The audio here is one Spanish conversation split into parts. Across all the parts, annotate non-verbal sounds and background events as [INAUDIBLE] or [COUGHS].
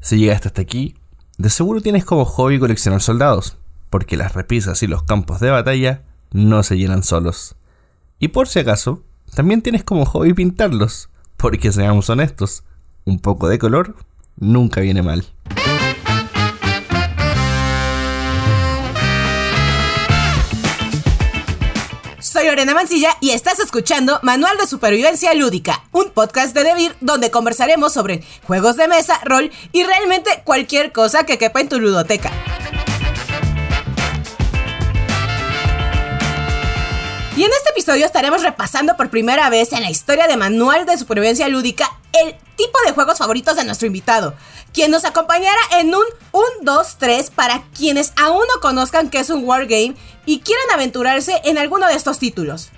Si llegaste hasta aquí, de seguro tienes como hobby coleccionar soldados, porque las repisas y los campos de batalla no se llenan solos. Y por si acaso, también tienes como hobby pintarlos, porque seamos honestos, un poco de color nunca viene mal. Soy Lorena Mancilla y estás escuchando Manual de Supervivencia Lúdica, un podcast de Devir donde conversaremos sobre juegos de mesa, rol y realmente cualquier cosa que quepa en tu ludoteca. Y en este episodio estaremos repasando por primera vez en la historia de Manual de Supervivencia Lúdica el tipo de juegos favoritos de nuestro invitado, quien nos acompañará en un 1, 2, 3 para quienes aún no conozcan qué es un wargame y quieran aventurarse en alguno de estos títulos.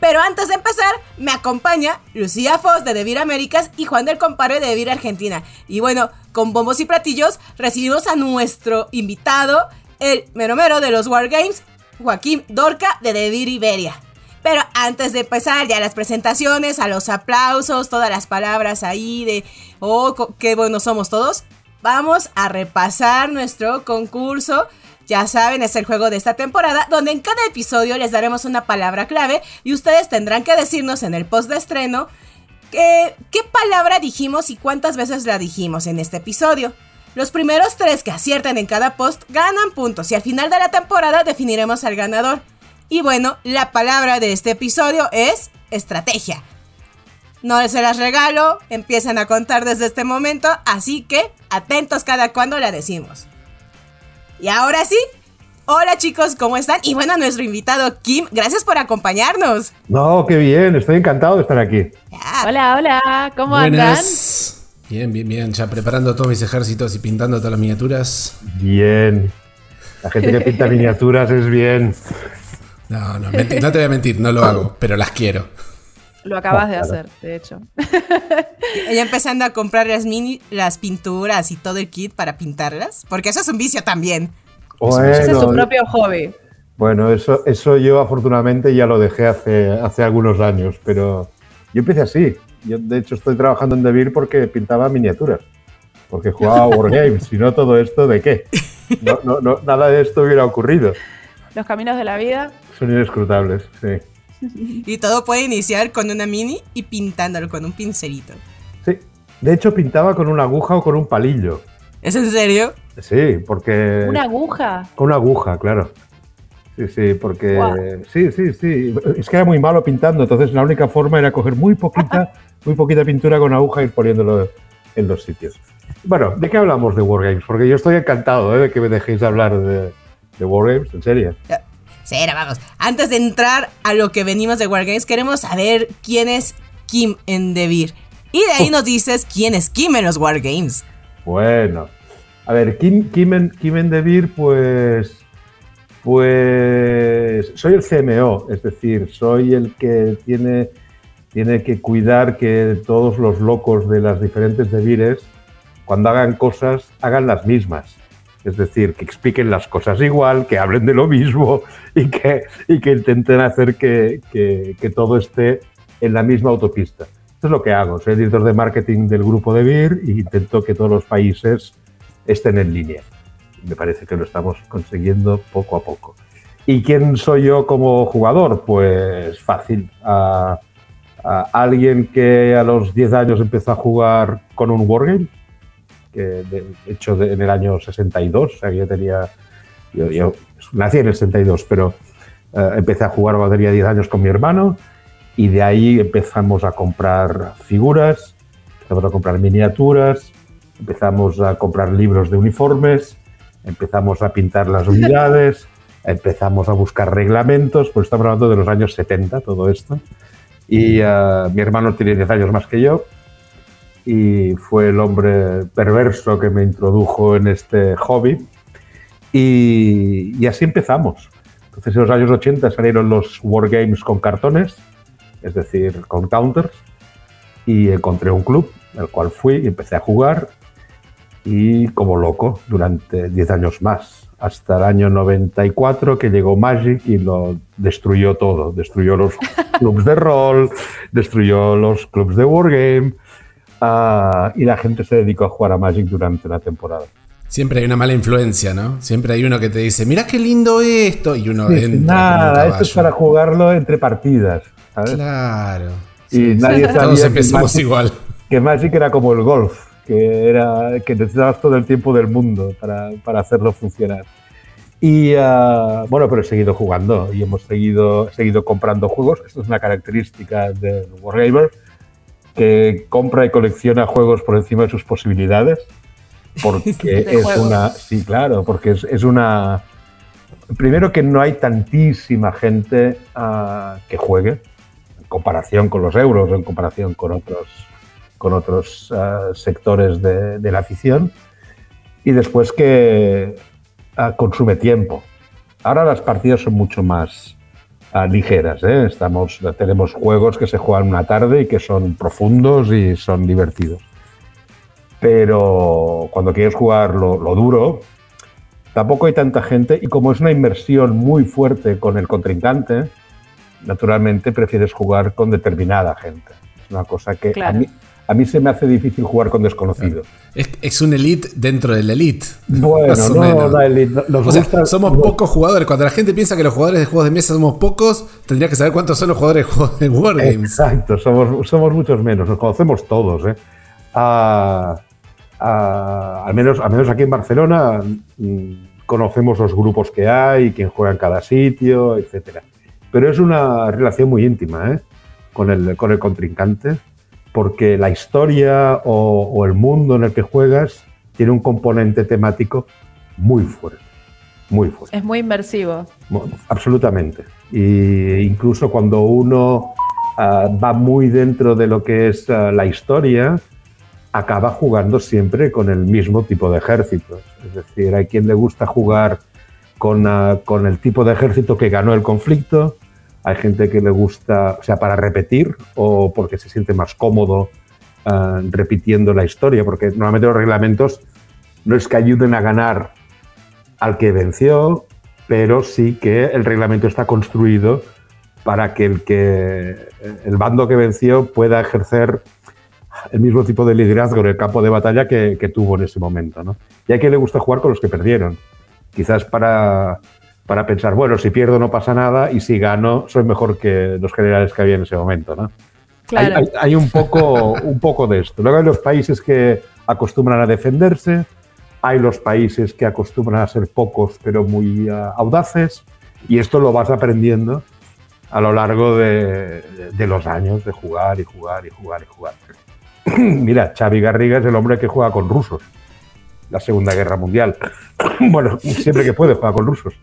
Pero antes de empezar, me acompaña Lucía Foz de Devir Américas y Juan del Compare de Devir Argentina. Y bueno, con bombos y platillos recibimos a nuestro invitado, el mero mero de los Wargames, Joaquín Dorca de Devir Iberia. Pero antes de empezar ya las presentaciones, a los aplausos, todas las palabras ahí de, oh, qué buenos somos todos, vamos a repasar nuestro concurso. Ya saben, es el juego de esta temporada, donde en cada episodio les daremos una palabra clave y ustedes tendrán que decirnos en el post de estreno qué palabra dijimos y cuántas veces la dijimos en este episodio. Los primeros tres que acierten en cada post ganan puntos y al final de la temporada definiremos al ganador. Y bueno, la palabra de este episodio es estrategia. No se las regalo, empiezan a contar desde este momento, así que atentos cada cuando la decimos. Y ahora sí, hola chicos, ¿cómo están? Y bueno, nuestro invitado Kim, gracias por acompañarnos. No, qué bien, estoy encantado de estar aquí. Hola, hola, ¿cómo andan? Bien, bien, bien. Ya preparando todos mis ejércitos y pintando todas las miniaturas. Bien. La gente que pinta miniaturas es bien. No, no, no te voy a mentir, no lo hago, pero las quiero. Lo acabas de hacer, de hecho. Ella empezando a comprar las, mini, las pinturas y todo el kit para pintarlas, porque eso es un vicio también. Bueno, Ese es su propio hobby. Bueno, eso, eso yo afortunadamente ya lo dejé hace, hace algunos años, pero yo empecé así. Yo, de hecho, estoy trabajando en Devir porque pintaba miniaturas, porque jugaba Wargames. si no, todo esto, ¿de qué? No, no, nada de esto hubiera ocurrido. Los caminos de la vida son inescrutables, sí. [LAUGHS] Y todo puede iniciar con una mini y pintándolo con un pincelito. Sí, de hecho pintaba con una aguja o con un palillo. ¿Es en serio? Sí, porque... ¿Una aguja? Con una aguja, claro. Sí, sí, porque sí, sí, sí. Es que era muy malo pintando, entonces la única forma era coger muy poquita, [LAUGHS] muy poquita pintura con aguja y ir poniéndolo en los sitios. Bueno, ¿de qué hablamos de Wargames? Porque yo estoy encantado ¿eh? de que me dejéis hablar de, de Wargames, en serio. Sí, vamos. Antes de entrar a lo que venimos de Wargames, queremos saber quién es Kim en Devir. Y de ahí nos dices quién es Kim en los Wargames. Bueno, a ver, Kim, Kim, en, Kim en Devir, pues pues soy el CMO, es decir, soy el que tiene, tiene que cuidar que todos los locos de las diferentes devires, cuando hagan cosas, hagan las mismas. Es decir, que expliquen las cosas igual, que hablen de lo mismo [LAUGHS] y que, y intenten hacer que, todo esté en la misma autopista. Esto es lo que hago. Soy el director de marketing del grupo de BIR e intento que todos los países estén en línea me parece que lo estamos consiguiendo poco a poco. ¿Y quién soy yo como jugador? Pues fácil. A, alguien que a los 10 años empezó a jugar con un Wargame, que de hecho en el año 62, o sea, yo tenía. Yo, nací en el 62, pero eh, empecé a jugar cuando tenía 10 años con mi hermano y de ahí empezamos a comprar figuras, empezamos a comprar miniaturas, empezamos a comprar libros de uniformes empezamos a pintar las [LAUGHS] unidades, empezamos a buscar reglamentos, pues estamos hablando de los años 70, todo esto. Y uh, mi hermano tiene 10 años más que yo y fue el hombre perverso que me introdujo en este hobby. Y, y así empezamos. Entonces, en los años 80 salieron los wargames con cartones, es decir, con counters, y encontré un club, al cual fui y empecé a jugar y como loco durante 10 años más, hasta el año 94 que llegó Magic y lo destruyó todo, destruyó los [LAUGHS] clubs de rol, destruyó los clubs de Wargame, ah, y la gente se dedicó a jugar a Magic durante la temporada. Siempre hay una mala influencia, ¿no? Siempre hay uno que te dice, mira qué lindo esto, y uno Sí, entra. nada, esto es para jugarlo entre partidas. ¿sabes? Claro. Y nadie Todos sabía que empezamos Magic, igual. que Magic era como el golf, que, era, que necesitabas todo el tiempo del mundo para, para hacerlo funcionar. Y ah, bueno, pero he seguido jugando y hemos seguido, seguido comprando juegos. Esto es una característica del Wargamer, que compra y colecciona juegos por encima de sus posibilidades. Porque [LAUGHS] es juegos. una. Sí, claro, porque es, es una. Primero que no hay tantísima gente ah, que juegue en comparación con los euros, en comparación con otros, con otros ah, sectores de, de la afición. Y después que ah, consume tiempo. Ahora las partidas son mucho más ah, ligeras. ¿eh? Estamos, tenemos juegos que se juegan una tarde y que son profundos y son divertidos. Pero cuando quieres jugar lo, lo duro, tampoco hay tanta gente y como es una inversión muy fuerte con el contrincante, naturalmente prefieres jugar con determinada gente. Es una cosa que a, Claro. mí, a mí se me hace difícil jugar con desconocidos. Es, es un elite dentro del elite. Bueno, Más o no, menos. la elite, no- nos O sea, gusta- somos pocos jugadores. Cuando la gente piensa que los jugadores de juegos de mesa somos pocos, tendría que saber cuántos son los jugadores de juegos de Wargames. Exacto, somos, somos muchos menos, nos conocemos todos. ¿eh? Ah, ah, al, menos, al menos aquí en Barcelona mm, conocemos los grupos que hay, quién juega en cada sitio, etc. Pero es una relación muy íntima ¿eh? con, el, con el contrincante, porque la historia o, o el mundo en el que juegas tiene un componente temático muy fuerte, muy fuerte. Es muy inmersivo. Bueno, Absolutamente. Y incluso cuando uno ah, va muy dentro de lo que es ah, la historia, acaba jugando siempre con el mismo tipo de ejércitos. Es decir, hay quien le gusta jugar con, ah, con el tipo de ejército que ganó el conflicto, hay gente que le gusta, o sea, para repetir o porque se siente más cómodo ah, repitiendo la historia, porque normalmente los reglamentos no es que ayuden a ganar al que venció, pero sí que el reglamento está construido para que el, que, el bando que venció pueda ejercer el mismo tipo de liderazgo en el campo de batalla que, que tuvo en ese momento. ¿no? Y a quien le gusta jugar con los que perdieron. Quizás para, para pensar, bueno, si pierdo no pasa nada y si gano soy mejor que los generales que había en ese momento. ¿no? Claro. Hay, hay- hay un, poco, [LAUGHS] un poco de esto. Luego hay los países que acostumbran a defenderse, hay los países que acostumbran a ser pocos pero muy ah, audaces, y esto lo vas aprendiendo a lo largo de, de los años de jugar y jugar y jugar y jugar. [CLEARS THROAT] Mira, Xavi Garriga es el hombre que juega con rusos, la Segunda Guerra Mundial. [CLEARS THROAT] bueno, siempre que puede juega con rusos.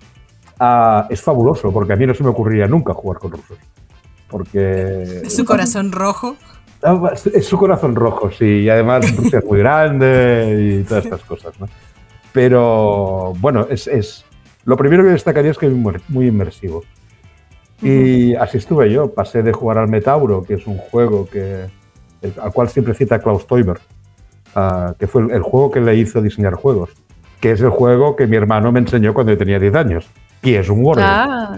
Es fabuloso, porque a mí no se me ocurriría nunca jugar con rusos. Porque [LAUGHS] Su corazón rojo. Ah, Es su corazón rojo, sí, y además Rusia es muy grande y todas estas cosas, ¿no? Pero bueno, es, es- lo primero que destacaría es que es muy, inmersivo. Y así estuve yo, pasé de jugar al Metauro, que es un juego que, al cual siempre cita Klaus Teuber, ah, que fue el, el juego que le hizo diseñar juegos, que es el juego que mi hermano me enseñó cuando yo tenía 10 años, que es un Wargame Ah,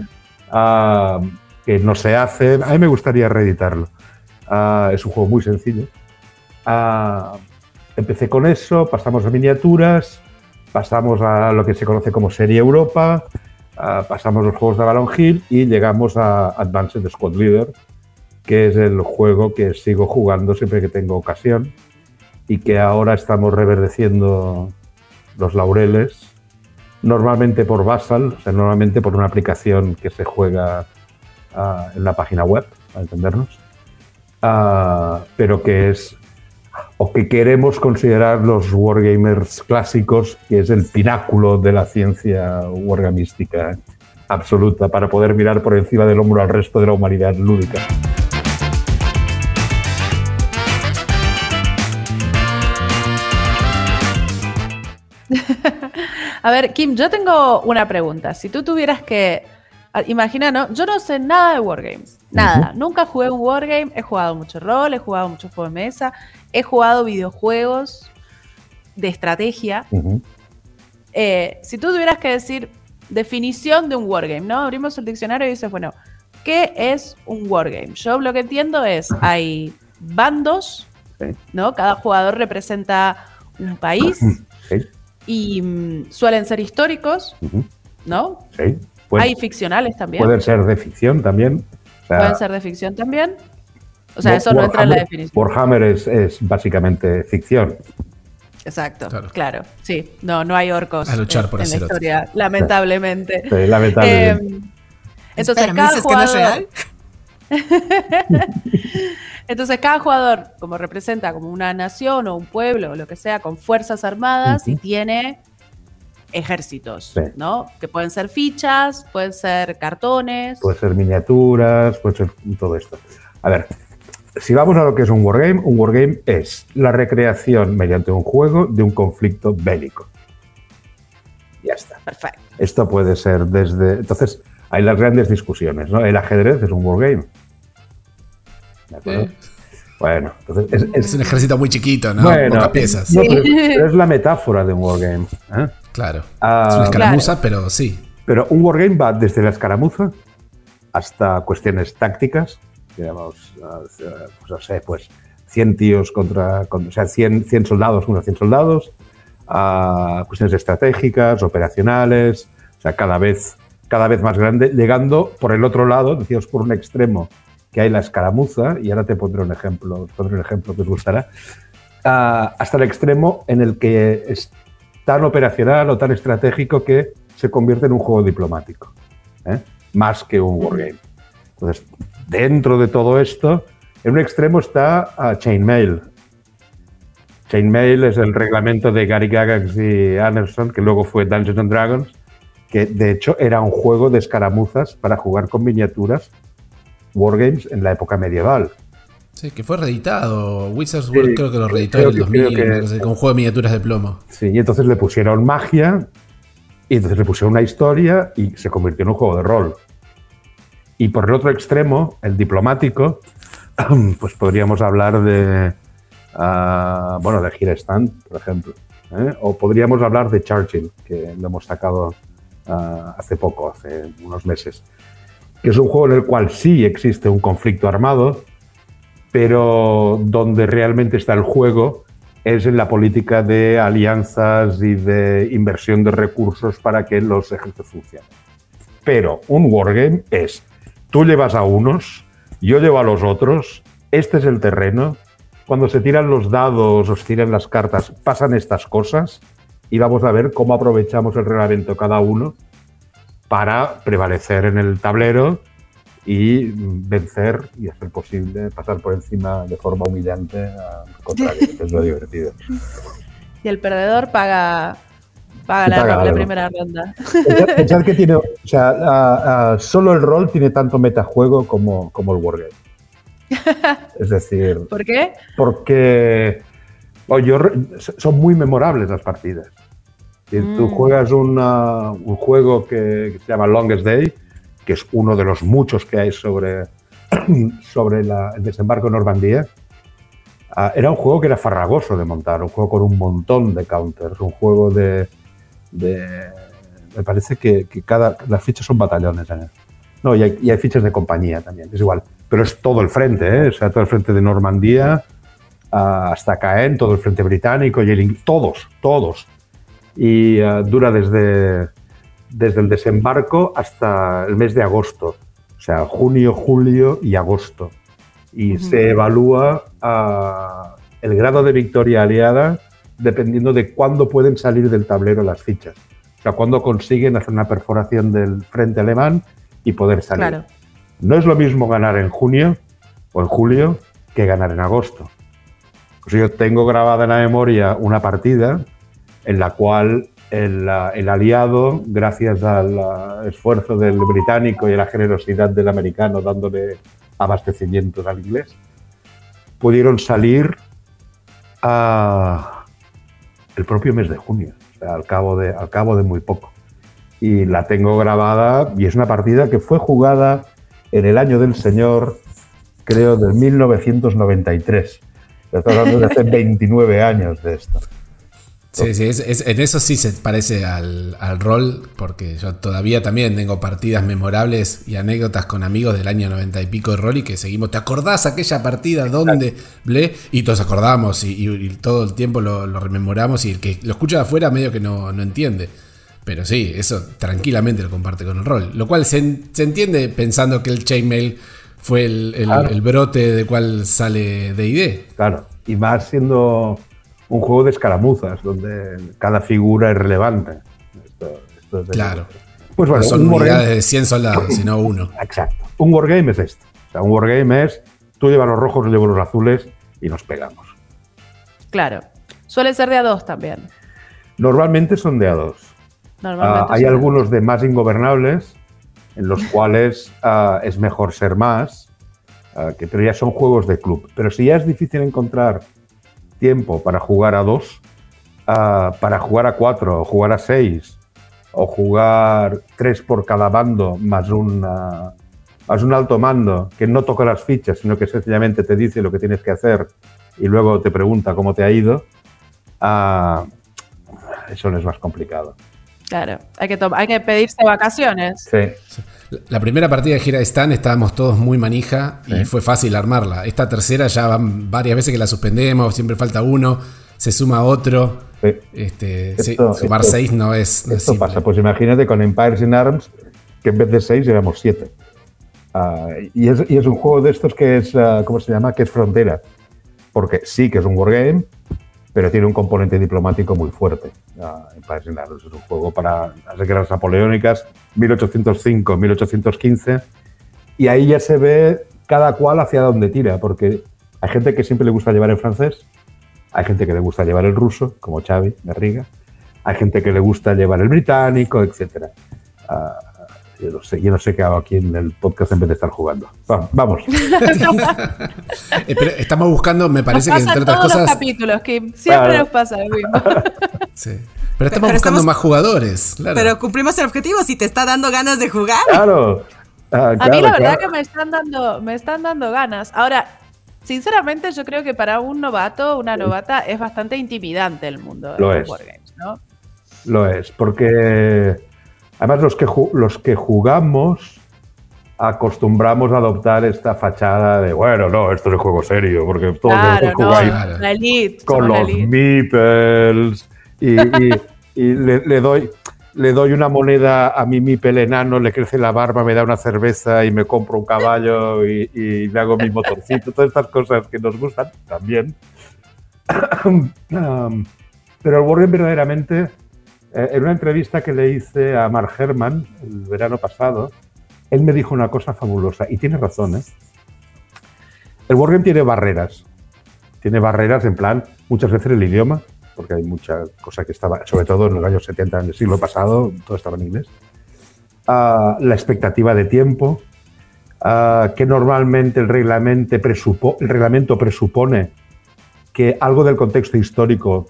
ah, que no se hace. A mí me gustaría reeditarlo. Ah, es un juego muy sencillo. Ah, empecé con eso, pasamos a miniaturas, pasamos a lo que se conoce como Serie Europa, ah, pasamos los juegos de Balon Hill y llegamos a Advanced Squad Leader, que es el juego que sigo jugando siempre que tengo ocasión y que ahora estamos reverdeciendo los laureles normalmente por Basal, o sea, normalmente por una aplicación que se juega ah, en la página web, para entendernos, Ah, pero que es, o que queremos considerar los wargamers clásicos, que es el pináculo de la ciencia wargamística absoluta, para poder mirar por encima del hombro al resto de la humanidad lúdica. [LAUGHS] A ver, Kim, yo tengo una pregunta. Si tú tuvieras que. ah, Imagina, ¿no? Yo no sé nada de Wargames. Nada. Nunca jugué un Wargame. He jugado mucho rol, he jugado muchos juegos de mesa, he jugado videojuegos de estrategia. Eh, si tú tuvieras que decir definición de un wargame, ¿no? Abrimos el diccionario y dices, bueno, ¿qué es un wargame? Yo lo que entiendo es, hay bandos. ¿no? Cada jugador representa un país Sí, y mm, suelen ser históricos, ¿no? sí. Hay ficcionales también. pueden ser de ficción también. O sea, Pueden ser de ficción también. O sea, eso no entra en la definición. Warhammer es, es básicamente ficción. Exacto, Claro. claro. Sí, no, no hay orcos A luchar por en la otro. historia, lamentablemente. Sí, lamentablemente. Eh, entonces, Espera, ¿me cada dices que no es real? [LAUGHS] [LAUGHS] entonces, cada jugador, como representa como una nación o un pueblo o lo que sea, con fuerzas armadas y tiene ejércitos, Sí. ¿no? Que pueden ser fichas, pueden ser cartones. Puede ser miniaturas, puede ser todo esto. A ver, si vamos a lo que es un wargame, un wargame es la recreación mediante un juego de un conflicto bélico. Ya está. Perfecto. Esto puede ser desde. Entonces, hay las grandes discusiones, ¿no? El ajedrez es un wargame. ¿De acuerdo? Eh. Bueno, entonces es, es- Es un ejército muy chiquito, ¿no? bueno, Pocas piezas. no, pero, pero es la metáfora de un wargame. ¿eh? Claro. Ah, es una escaramuza, pero sí. Pero un wargame va desde la escaramuza hasta cuestiones tácticas, digamos, ah, pues no sé, pues 100 tíos contra, con- o sea, 100, 100 soldados contra 100 soldados, a cuestiones estratégicas, operacionales, o sea, cada vez, cada vez más grande, llegando por el otro lado, decíamos por un extremo, que hay la escaramuza, y ahora te pondré un ejemplo, pondré un ejemplo que os gustará, hasta el extremo en el que es tan operacional o tan estratégico que se convierte en un juego diplomático, ¿eh? más que un wargame. Entonces, dentro de todo esto, en un extremo está ah, Chainmail. Chainmail es el reglamento de Gary Gygax y Anderson, que luego fue Dungeons and Dragons, que de hecho era un juego de escaramuzas para jugar con miniaturas, wargames en la época medieval. Sí, que fue reeditado. Wizards World Sí, creo que lo reeditó en el que- 2000, creo que- no sé, con un juego de miniaturas de plomo. Sí, y entonces le pusieron magia, y entonces le pusieron una historia y se convirtió en un juego de rol. Y por el otro extremo, el diplomático, [CLEARS THROAT] pues podríamos hablar de, ah, bueno, de Girestand, por ejemplo. ¿eh? O podríamos hablar de Churchill, que lo hemos sacado ah, hace poco, hace unos meses. Que es un juego en el cual sí existe un conflicto armado, pero donde realmente está el juego es en la política de alianzas y de inversión de recursos para que los ejércitos funcionen. Pero un wargame es, tú llevas a unos, yo llevo a los otros, este es el terreno, cuando se tiran los dados o se tiran las cartas, pasan estas cosas y vamos a ver cómo aprovechamos el reglamento cada uno para prevalecer en el tablero y vencer y hacer posible pasar por encima de forma humillante al contrario, que [LAUGHS] es lo divertido. Y el perdedor paga, paga, la, paga la primera ronda. Pensad, [LAUGHS] que tiene, o sea, solo el rol tiene tanto metajuego como, como el wargame. Es decir, [LAUGHS] ¿Por qué? porque oh, yo son muy memorables las partidas. Si tú Mm. juegas una- un juego que, que se llama Longest Day, que es uno de los muchos que hay sobre, [CLEARS THROAT] sobre la- el desembarco en Normandía, ah, era un juego que era farragoso de montar, un juego con un montón de counters, un juego de... de- me parece que, que cada, las fichas son batallones. ¿eh? No, y hay, y hay fichas de compañía también, es igual. Pero es todo el frente, ¿eh? o sea, todo el frente de Normandía ah, hasta Caen, todo el frente británico y el todos, todos. Y ah, dura desde, desde el desembarco hasta el mes de agosto, o sea, junio, julio y agosto. Y se evalúa ah, el grado de victoria aliada dependiendo de cuándo pueden salir del tablero las fichas. O sea, cuándo consiguen hacer una perforación del frente alemán y poder salir. Claro. No es lo mismo ganar en junio o en julio que ganar en agosto. Pues yo tengo grabada en la memoria una partida en la cual el, el aliado, gracias al esfuerzo del británico y a la generosidad del americano dándole abastecimientos al inglés, pudieron salir a el propio mes de junio, o sea, al cabo de, al cabo de muy poco. Y la tengo grabada y es una partida que fue jugada en el año del Señor, creo, del 1993. Estoy hablando de hace [LAUGHS] 29 años de esto. Sí, sí, es- es- en eso sí se parece al, al rol, porque yo todavía también tengo partidas memorables y anécdotas con amigos del año 90 y pico de rol y que seguimos. ¿Te acordás aquella partida donde ble? Y todos acordamos y, y- y todo el tiempo lo, lo rememoramos y el que lo escucha de afuera medio que no, no entiende. Pero sí, eso tranquilamente lo comparte con el rol. Lo cual se, se entiende pensando que el chainmail fue el, el- Claro. el brote de cual sale de ID. Claro. Y más siendo un juego de escaramuzas, donde cada figura es relevante. Esto- esto es de- Claro. Pues bueno, no son un unidades de 100 soldados, sino uno. Exacto. Un wargame es esto. O sea, un wargame es tú llevas los rojos, yo llevo los azules y nos pegamos. Claro. Suele ser de a dos también. Normalmente son de a dos. Normalmente. Ah, hay algunos de más ingobernables en los cuales ah, es mejor ser más, ah, que, pero ya son juegos de club. Pero si ya es difícil encontrar tiempo para jugar a dos, ah, para jugar a cuatro, o jugar a seis, o jugar tres por cada bando, más un, ah, más un alto mando que no toca las fichas, sino que sencillamente te dice lo que tienes que hacer y luego te pregunta cómo te ha ido, ah, eso no es más complicado. Claro. Hay que, hay que pedirse vacaciones. Sí. La primera partida de Gira Stan estábamos todos muy manija y Sí. fue fácil armarla. Esta tercera ya van varias veces que la suspendemos, siempre falta uno, se suma otro. Sí. Este, sí, Esto- sumar esto- seis no es, no es Esto simple. pasa, pues imagínate con Empires in Arms, que en vez de seis éramos siete. Ah, y, es, y es un juego de estos que es, ah, ¿cómo se llama? Que es frontera. Porque sí que es un wargame, pero tiene un componente diplomático muy fuerte. Ah, Arms es un juego para las guerras napoleónicas, 1805, 1815. Y ahí ya se ve cada cual hacia dónde tira, porque hay gente que siempre le gusta llevar el francés, hay gente que le gusta llevar el ruso, como Xavi Garriga, hay gente que le gusta llevar el británico, etc. yo, no sé, yo no sé qué hago aquí en el podcast en vez de estar jugando. Va- Vamos. [LAUGHS] Eh, pero estamos buscando, me parece nos que entre en otras todos los cosas. capítulos, Kim. Siempre Claro. nos pasa lo mismo. [LAUGHS] sí. Pero estamos Pero buscando estamos- más jugadores. claro. Pero cumplimos el objetivo si te está dando ganas de jugar. Claro. Ah, A mí claro, la verdad que me están dando, me están dando ganas. Ahora, sinceramente, yo creo que para un novato, una novata, es bastante intimidante el mundo de Lo los es. wargames, ¿no? Lo es, porque además los que, los que jugamos acostumbramos a adoptar esta fachada de, bueno, no, esto es un juego serio, porque todos Claro, no, jugáis la elite. con la los elite. meeples y, y- [LAUGHS] y le, le doy le doy una moneda a mi meeple enano, le crece la barba, me da una cerveza y me compro un caballo y, y le hago mi motorcito, todas estas cosas que nos gustan también. Um, [COUGHS] pero el Wargame verdaderamente, eh, en una entrevista que le hice a Mark Herman el verano pasado, él me dijo una cosa fabulosa y tiene razón. ¿eh? El Wargame tiene barreras. Tiene barreras en plan, muchas veces el idioma, porque hay mucha cosa que estaba, sobre todo en los años 70 del siglo pasado, todo estaba en inglés. Ah, la expectativa de tiempo, ah, que normalmente el reglamento, presupo- el reglamento presupone que algo del contexto histórico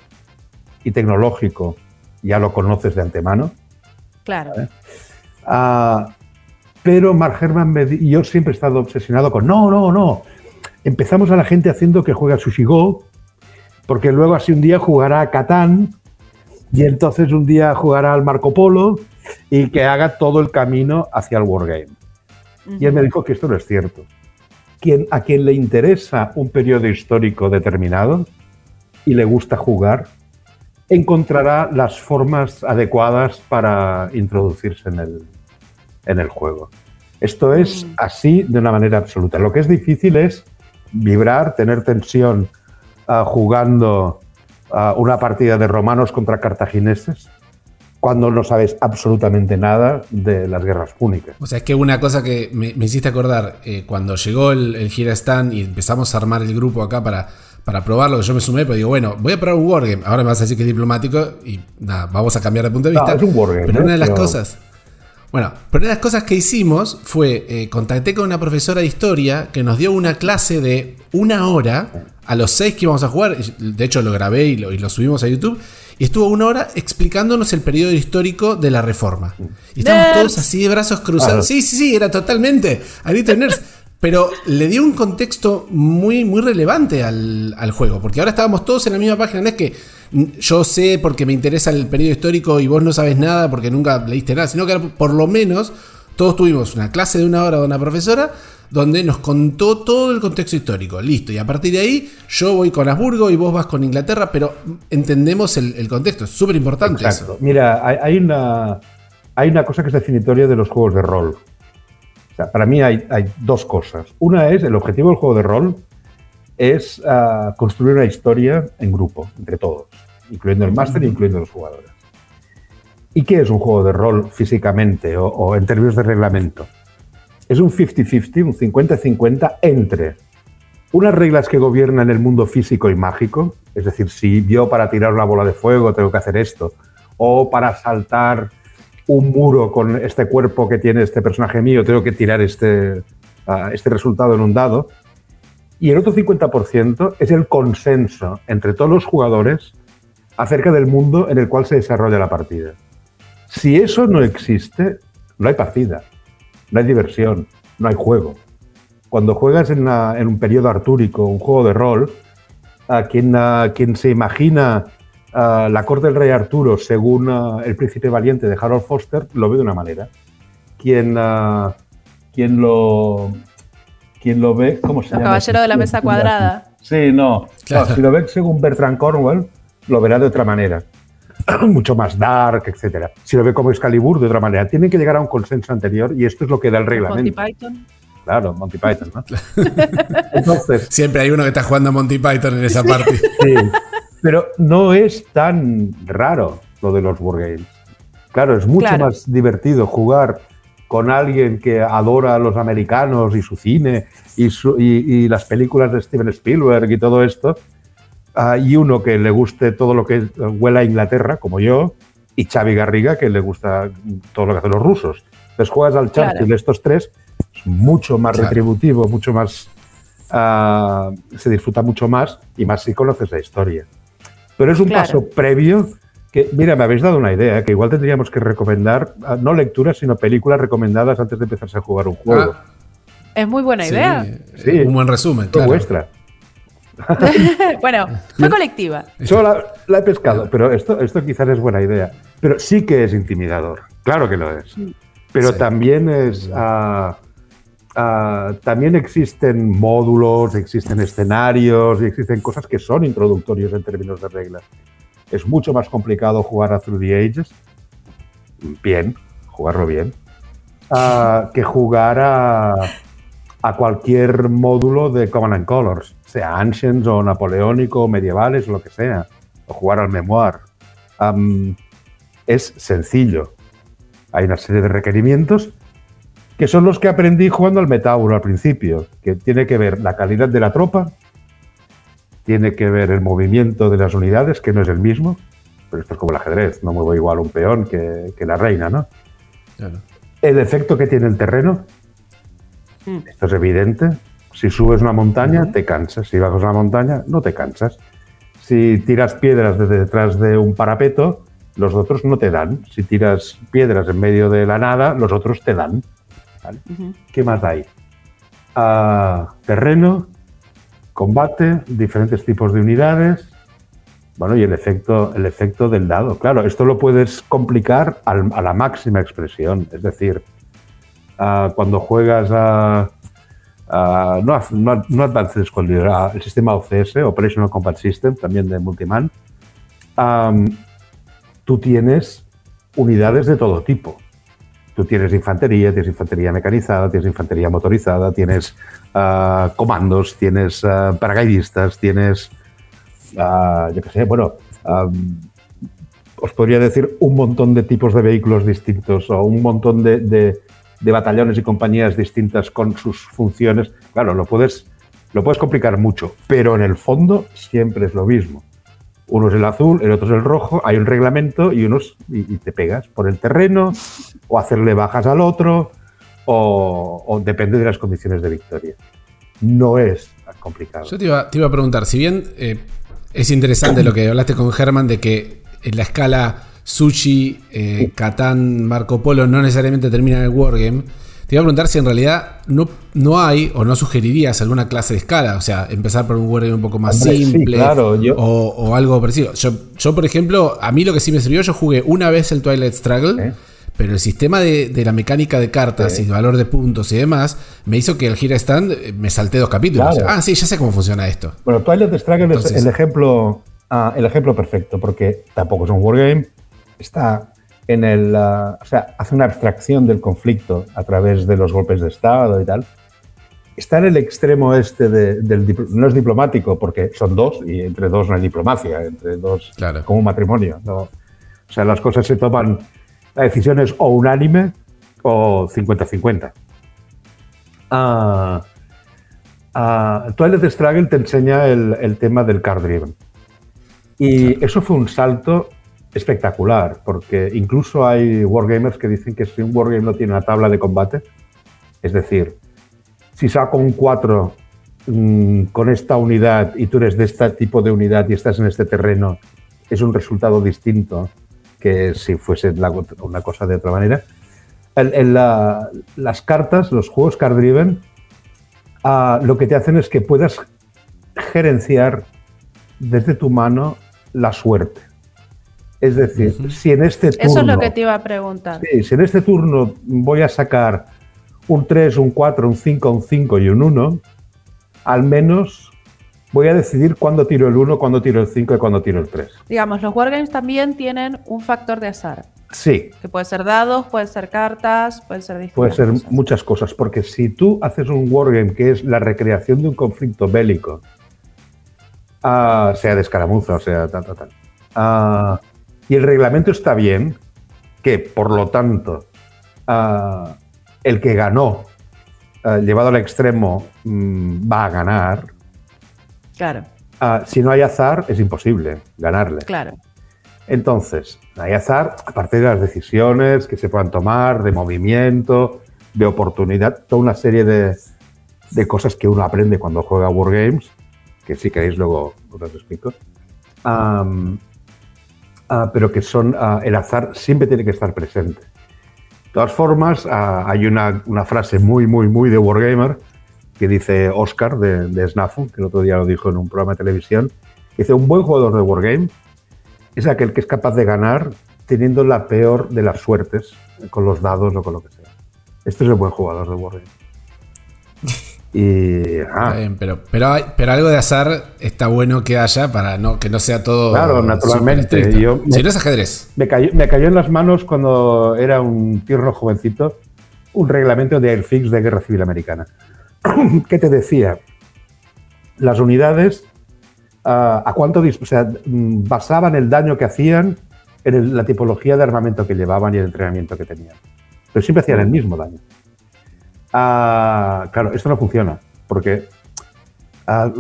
y tecnológico ya lo conoces de antemano. Claro. Ah, pero Mark Herman, me di- y yo siempre he estado obsesionado con, no, no, no, empezamos a la gente haciendo que juega Sushi Go, porque luego así un día jugará a Catán, y entonces un día jugará al Marco Polo, y que haga todo el camino hacia el Wargame. Y él me dijo que esto no es cierto. Quien, a quien le interesa un periodo histórico determinado y le gusta jugar, encontrará las formas adecuadas para introducirse en el, en el juego. Esto es así de una manera absoluta. Lo que es difícil es vibrar, tener tensión ah, jugando ah, una partida de romanos contra cartagineses cuando no sabes absolutamente nada de las guerras púnicas. O sea, es que una cosa que me, me hiciste acordar, eh, cuando llegó el, el Gira Stand y empezamos a armar el grupo acá para, para probarlo, yo me sumé, pero digo, bueno, voy a probar un Wargame. Ahora me vas a decir que es diplomático y nada, vamos a cambiar de punto de No, vista. es un wargame, pero ¿eh? una de las Pero- cosas. Bueno, pero una de las cosas que hicimos fue eh, contacté con una profesora de historia que nos dio una clase de una hora a los seis que íbamos a jugar. De hecho, lo grabé y lo, y lo subimos a YouTube. Y estuvo una hora explicándonos el periodo histórico de la reforma. Y estábamos todos así de brazos cruzados. Sí, sí, sí, era totalmente. a grito de nerds. Pero le dio un contexto muy, muy relevante al, al juego. Porque ahora estábamos todos en la misma página. No es que yo sé porque me interesa el periodo histórico y vos no sabes nada porque nunca leíste nada, sino que por lo menos todos tuvimos una clase de una hora de una profesora donde nos contó todo el contexto histórico. Listo. Y a partir de ahí, yo voy con Habsburgo y vos vas con Inglaterra, pero entendemos el, contexto. Es súper importante eso. Mira, hay, una, hay una cosa que es definitoria de los juegos de rol. Para mí hay, dos cosas. Una es, el objetivo del juego de rol es ah, construir una historia en grupo, entre todos, incluyendo el máster e incluyendo los jugadores. ¿Y qué es un juego de rol físicamente o en términos de reglamento? es un 50-50, un 50-50 entre unas reglas que gobiernan el mundo físico y mágico, es decir, si yo para tirar una bola de fuego tengo que hacer esto, o para saltar un muro con este cuerpo que tiene este personaje mío, tengo que tirar este, ah, este resultado en un dado. Y el otro 50% es el consenso entre todos los jugadores acerca del mundo en el cual se desarrolla la partida. Si eso no existe, no hay partida no hay diversión, no hay juego. Cuando juegas en, un periodo artúrico, un juego de rol, a quien, quien se imagina la corte del rey Arturo según el príncipe valiente de Harold Foster, lo ve de una manera. Quien, quien, lo, quien lo ve, ¿cómo se llama? Caballero de la mesa cuadrada. Sí, no. Si lo ve según Bertrand Cornwell, lo verá de otra manera. [CLEARS THROAT] mucho más dark, etcétera. Si lo ve como Excalibur, de otra manera. Tienen que llegar a un consenso anterior y esto es lo que da el reglamento. Monty Python. Claro, Monty Python, ¿no? [LAUGHS] Entonces, Siempre hay uno que está jugando a Monty Python en esa parte. sí, pero no es tan raro lo de los wargames. Claro, es mucho más divertido jugar con alguien que adora a los americanos y su cine y, y las películas de Steven Spielberg y todo esto, hay uno que le guste todo lo que huela a Inglaterra, como yo, y Xavi Garriga, que le gusta todo lo que hacen los rusos. Entonces juegas al Churchill de estos tres, es mucho más retributivo, mucho más. Ah, se disfruta mucho más y más si conoces la historia. Pero es un paso previo que, mira, me habéis dado una idea, que igual tendríamos que recomendar, ah, no lecturas, sino películas recomendadas antes de empezarse a jugar un juego. Ah. es muy buena idea. Sí, un buen resumen. Claro. vuestra. [LAUGHS] bueno, fue colectiva. Yo la, he pescado, pero esto, esto quizás es buena idea. Pero sí que es intimidador, claro que lo es. Pero también es... Ah, ah, también existen módulos, existen escenarios y existen cosas que son introductorios en términos de reglas. Es mucho más complicado jugar a Through the Ages, bien, jugarlo bien, ah, que jugar a, cualquier módulo de Command and Colors, sea Ancients o Napoleónico, medievales o lo que sea, o jugar al Memoir. es sencillo. Hay una serie de requerimientos que son los que aprendí jugando al Metauro al principio, que tiene que ver la calidad de la tropa, tiene que ver el movimiento de las unidades, que no es el mismo, pero esto es como el ajedrez, no muevo igual un peón que, la reina, ¿no? El efecto que tiene el terreno, Mm. Esto es evidente. Si subes una montaña, te cansas. Si bajas una montaña, no te cansas. Si tiras piedras desde detrás de un parapeto, los otros no te dan. Si tiras piedras en medio de la nada, los otros te dan. ¿Qué más hay? Ah, terreno, combate, diferentes tipos de unidades. Bueno, y el efecto, el efecto del dado. Claro, esto lo puedes complicar a la máxima expresión. Es decir, cuando juegas a, no, no, no, Advanced Squadron, el sistema OCS, Operational Combat System, también de Multiman, tú tienes unidades de todo tipo. Tú tienes infantería, tienes infantería mecanizada, tienes infantería motorizada, tienes ah, comandos, tienes uh, paracaidistas, tienes, ah, yo qué sé, bueno, os podría decir un montón de tipos de vehículos distintos o un montón de, de batallones y compañías distintas con sus funciones, claro, lo puedes, lo puedes complicar mucho, pero en el fondo siempre es lo mismo. Uno es el azul, el otro es el rojo, hay un reglamento y unos y, te pegas por el terreno o hacerle bajas al otro o, depende de las condiciones de victoria. No es complicado. Yo te iba, a preguntar, si bien eh, es interesante lo que hablaste con Germán de que en la escala Sushi, eh, Catán, Marco Polo no necesariamente terminan el Wargame. Te iba a preguntar si en realidad no, no hay o no sugerirías alguna clase de escala. O sea, empezar por un wargame un poco más Hombre, sí, simple claro, yo- o, o algo parecido. Yo, yo, por ejemplo, a mí lo que sí me sirvió, yo jugué una vez el Twilight Struggle. ¿Eh? Pero el sistema de, de la mecánica de cartas y el valor de puntos y demás me hizo que el Gira Stand eh, me salté dos capítulos. Claro. Ah, sí, ya sé cómo funciona esto. Bueno, Twilight Struggle Entonces- es el ejemplo, ah, el ejemplo perfecto, porque tampoco es un wargame, está en el, ah, o sea, hace una abstracción del conflicto a través de los golpes de estado y tal. Está en el extremo este de- del no es diplomático porque son dos y entre dos no hay diplomacia, entre dos Claro. como un matrimonio. ¿no? O sea, las cosas se toman, la decisión es o unánime o 50-50. Ah, ah, Twilight Struggle te enseña el, el tema del card driven. Y eso fue un salto espectacular, porque incluso hay wargamers que dicen que si un wargame no tiene una tabla de combate, es decir, si saco un 4 mm, con esta unidad y tú eres de este tipo de unidad y estás en este terreno, es un resultado distinto que si fuese la- una cosa de otra manera. El- el, la- las cartas, los juegos card driven, ah, lo que te hacen es que puedas gerenciar desde tu mano la suerte. Es decir, si en este turno. Eso es lo que te iba a preguntar. Sí, si en este turno voy a sacar un 3, un 4, un 5, un 5 y un 1, al menos voy a decidir cuándo tiro el 1, cuándo tiro el 5 y cuándo tiro el 3. Digamos, los wargames también tienen un factor de azar. Sí, Que puede ser dados, puede ser cartas, puede ser distintas puede ser cosas. muchas cosas, porque si tú haces un wargame que es la recreación de un conflicto bélico, ah, sea de escaramuza, o sea, tal, tal, tal, ah, y el reglamento está bien, que por lo tanto ah, el que ganó, ah, llevado al extremo, mm, va a ganar, Claro, ah, si no hay azar es imposible ganarle. claro. Entonces, hay azar, aparte de las decisiones que se puedan tomar, de movimiento, de oportunidad, toda una serie de, de cosas que uno aprende cuando juega Wargames, que si queréis luego os explico. Am, ah, pero que son, ah, el azar siempre tiene que estar presente. De todas formas, ah, hay una, una frase muy, muy, muy de Wargamer que dice Oscar de, de Snafu, que el otro día lo dijo en un programa de televisión, dice, un buen jugador de Wargame es aquel que es capaz de ganar teniendo la peor de las suertes con los dados o con lo que sea. Este es el buen jugador de Wargame. Y ah, Está bien, pero, pero, hay- pero algo de azar está bueno que haya para no, que no sea todo. Claro, naturalmente. Yo- si no es ajedrez. me, cayó, me cayó en las manos cuando era un tierno jovencito un reglamento de Airfix de Guerra Civil Americana. [CLEARS THROAT] que te decía? Las unidades, ah, a cuánto o sea, mm, basaban el daño que hacían en el- la tipología de armamento que llevaban y el entrenamiento que tenían. Pero siempre hacían el mismo daño. Ah, claro, esto no funciona, porque ah,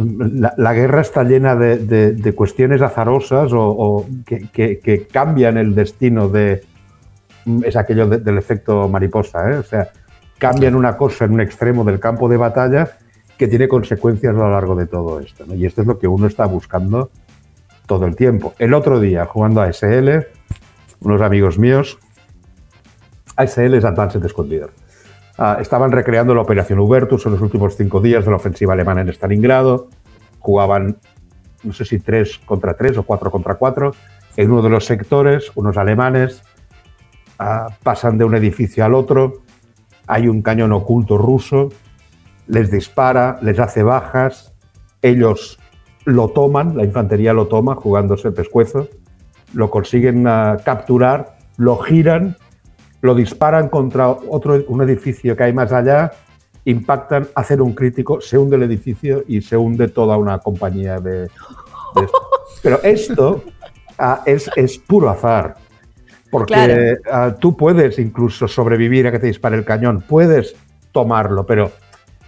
la, guerra está llena de, cuestiones azarosas o, que, cambian el destino de... mm, Es aquello de- del efecto mariposa, ¿eh? O sea, cambian una cosa en un extremo del campo de batalla que tiene consecuencias a lo largo de todo esto. ¿no? Y esto es lo que uno está buscando todo el tiempo. El otro día, jugando a SL, unos amigos míos, ASL es Advanced Squad Ah, estaban recreando la Operación Hubertus en los últimos cinco días de la ofensiva alemana en Stalingrado. Jugaban, no sé si tres contra tres o cuatro contra cuatro. En uno de los sectores, unos alemanes ah, pasan de un edificio al otro. Hay un cañón oculto ruso. Les dispara, les hace bajas. Ellos lo toman, la infantería lo toma jugándose el pescuezo. Lo consiguen ah, capturar, lo giran lo disparan contra otro, un edificio que hay más allá, impactan, hacen un crítico, se hunde el edificio y se hunde toda una compañía de... de- [LAUGHS] Pero esto ah, es, es puro azar, porque Claro. ah, tú puedes incluso sobrevivir a que te dispare el cañón, puedes tomarlo, pero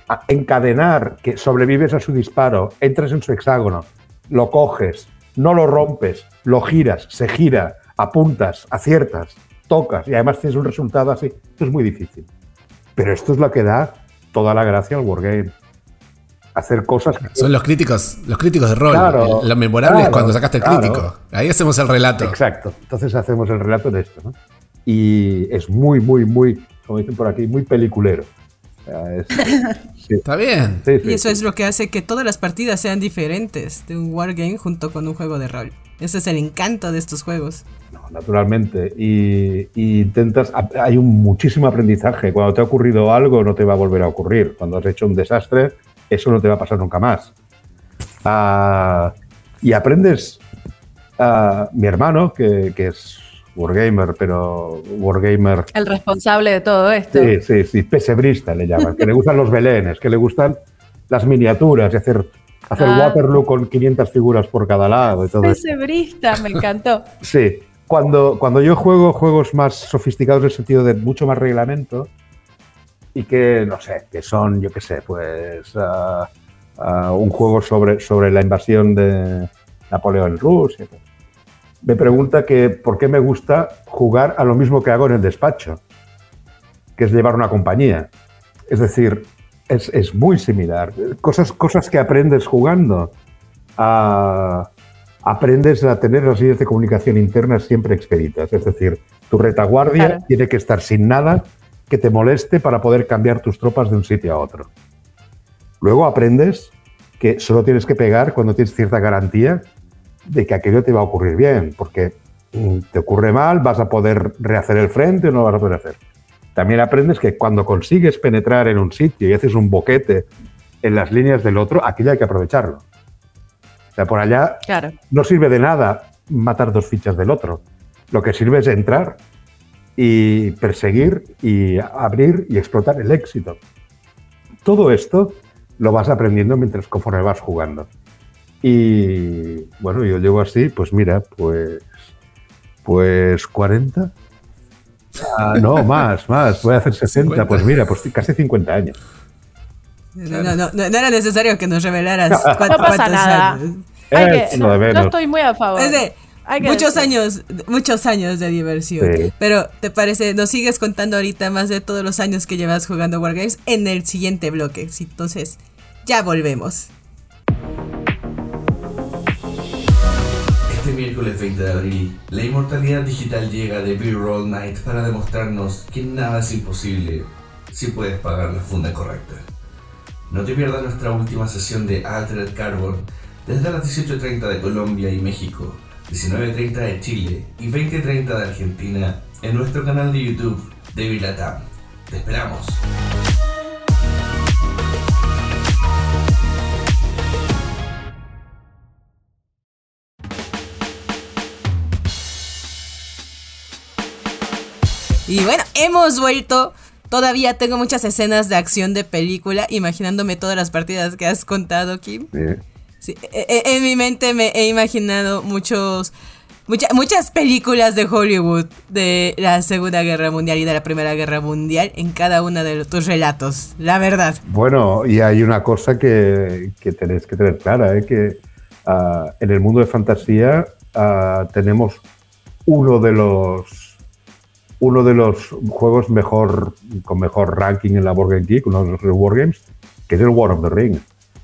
ah, encadenar que sobrevives a su disparo, entras en su hexágono, lo coges, no lo rompes, lo giras, se gira, apuntas, aciertas, tocas y además tienes un resultado así. Esto es muy difícil. Pero esto es lo que da toda la gracia al Wargame. Hacer cosas que Son los críticos, los críticos de rol. Claro, El- lo memorable es claro, cuando sacaste el claro. crítico. Ahí hacemos el relato. Exacto. Entonces hacemos el relato de esto. ¿no? Y es muy, muy, muy como dicen por aquí, muy peliculero. Es- [LAUGHS] sí, Está bien. sí, sí, Y eso sí. es lo que hace que todas las partidas sean diferentes de un wargame junto con un juego de rol. Ese es el encanto de estos juegos. Naturalmente. Y, y intentas. Hay un muchísimo aprendizaje. Cuando te ha ocurrido algo, no te va a volver a ocurrir. Cuando has hecho un desastre, eso no te va a pasar nunca más. Ah, y aprendes. ah, mi hermano, que, que es Wargamer, pero Wargamer. El responsable de todo esto. Sí, sí, sí, pesebrista le llaman. Que le gustan los belenes, que le gustan las miniaturas y hacer, hacer Ah. Waterloo con 500 figuras por cada lado y todo eso. Pesebrista, me encantó. Sí, cuando, cuando yo juego juegos más sofisticados en el sentido de mucho más reglamento y que, no sé, que son, yo qué sé, pues ah, ah, un juego sobre, sobre la invasión de Napoleón en Rusia. Me pregunta que por qué me gusta jugar a lo mismo que hago en el despacho, que es llevar una compañía. Es decir, es, es muy similar. Cosas, cosas que aprendes jugando. Ah, aprendes a tener las líneas de comunicación internas siempre expeditas. Es decir, tu retaguardia Claro. tiene que estar sin nada que te moleste para poder cambiar tus tropas de un sitio a otro. Luego aprendes que solo tienes que pegar cuando tienes cierta garantía de que aquello te va a ocurrir bien, porque mm, te ocurre mal, vas a poder rehacer el frente o no lo vas a poder hacer. También aprendes que cuando consigues penetrar en un sitio y haces un boquete en las líneas del otro, aquello hay que aprovecharlo. O sea, por allá Claro. no sirve de nada matar dos fichas del otro. Lo que sirve es entrar y perseguir y abrir y explotar el éxito. Todo esto lo vas aprendiendo mientras conforme vas jugando. Y bueno, yo llevo así, pues mira, pues pues 40. Ah, no, [LAUGHS] más, más. Voy a hacer 60. 50. Pues mira, pues casi 50 años. No, no, no, no era necesario que nos revelaras cuánto- No pasa cuántos nada. años. Hay Eh, que- yo menos. estoy muy a favor. Es de muchos decir. años, muchos años de diversión. Sí. Pero, ¿te parece? Nos sigues contando ahorita más de todos los años que llevas jugando Wargames en el siguiente bloque. Sí, entonces, ya volvemos. Este miércoles 20 de abril, la inmortalidad digital llega de B-Roll Night para demostrarnos que nada es imposible si puedes pagar la funda correcta. No te pierdas nuestra última sesión de Altered Carbon desde las 18.30 de Colombia y México, 19.30 de Chile y 20.30 de Argentina en nuestro canal de YouTube de Vilatam. Te esperamos. Y bueno, hemos vuelto. Todavía tengo muchas escenas de acción de película, imaginándome todas las partidas que has contado, Kim. Sí, e- e- en mi mente me he imaginado muchos, mucha- muchas películas de Hollywood de la Segunda Guerra Mundial y de la Primera Guerra Mundial en cada uno de tus relatos, la verdad. Bueno, y hay una cosa que, que tenéis que tener clara, ¿eh? que ah, en el mundo de fantasía ah, tenemos uno de los uno de los juegos mejor con mejor ranking en la Board Game Geek, uno de los Wargames, que es el War of the Ring.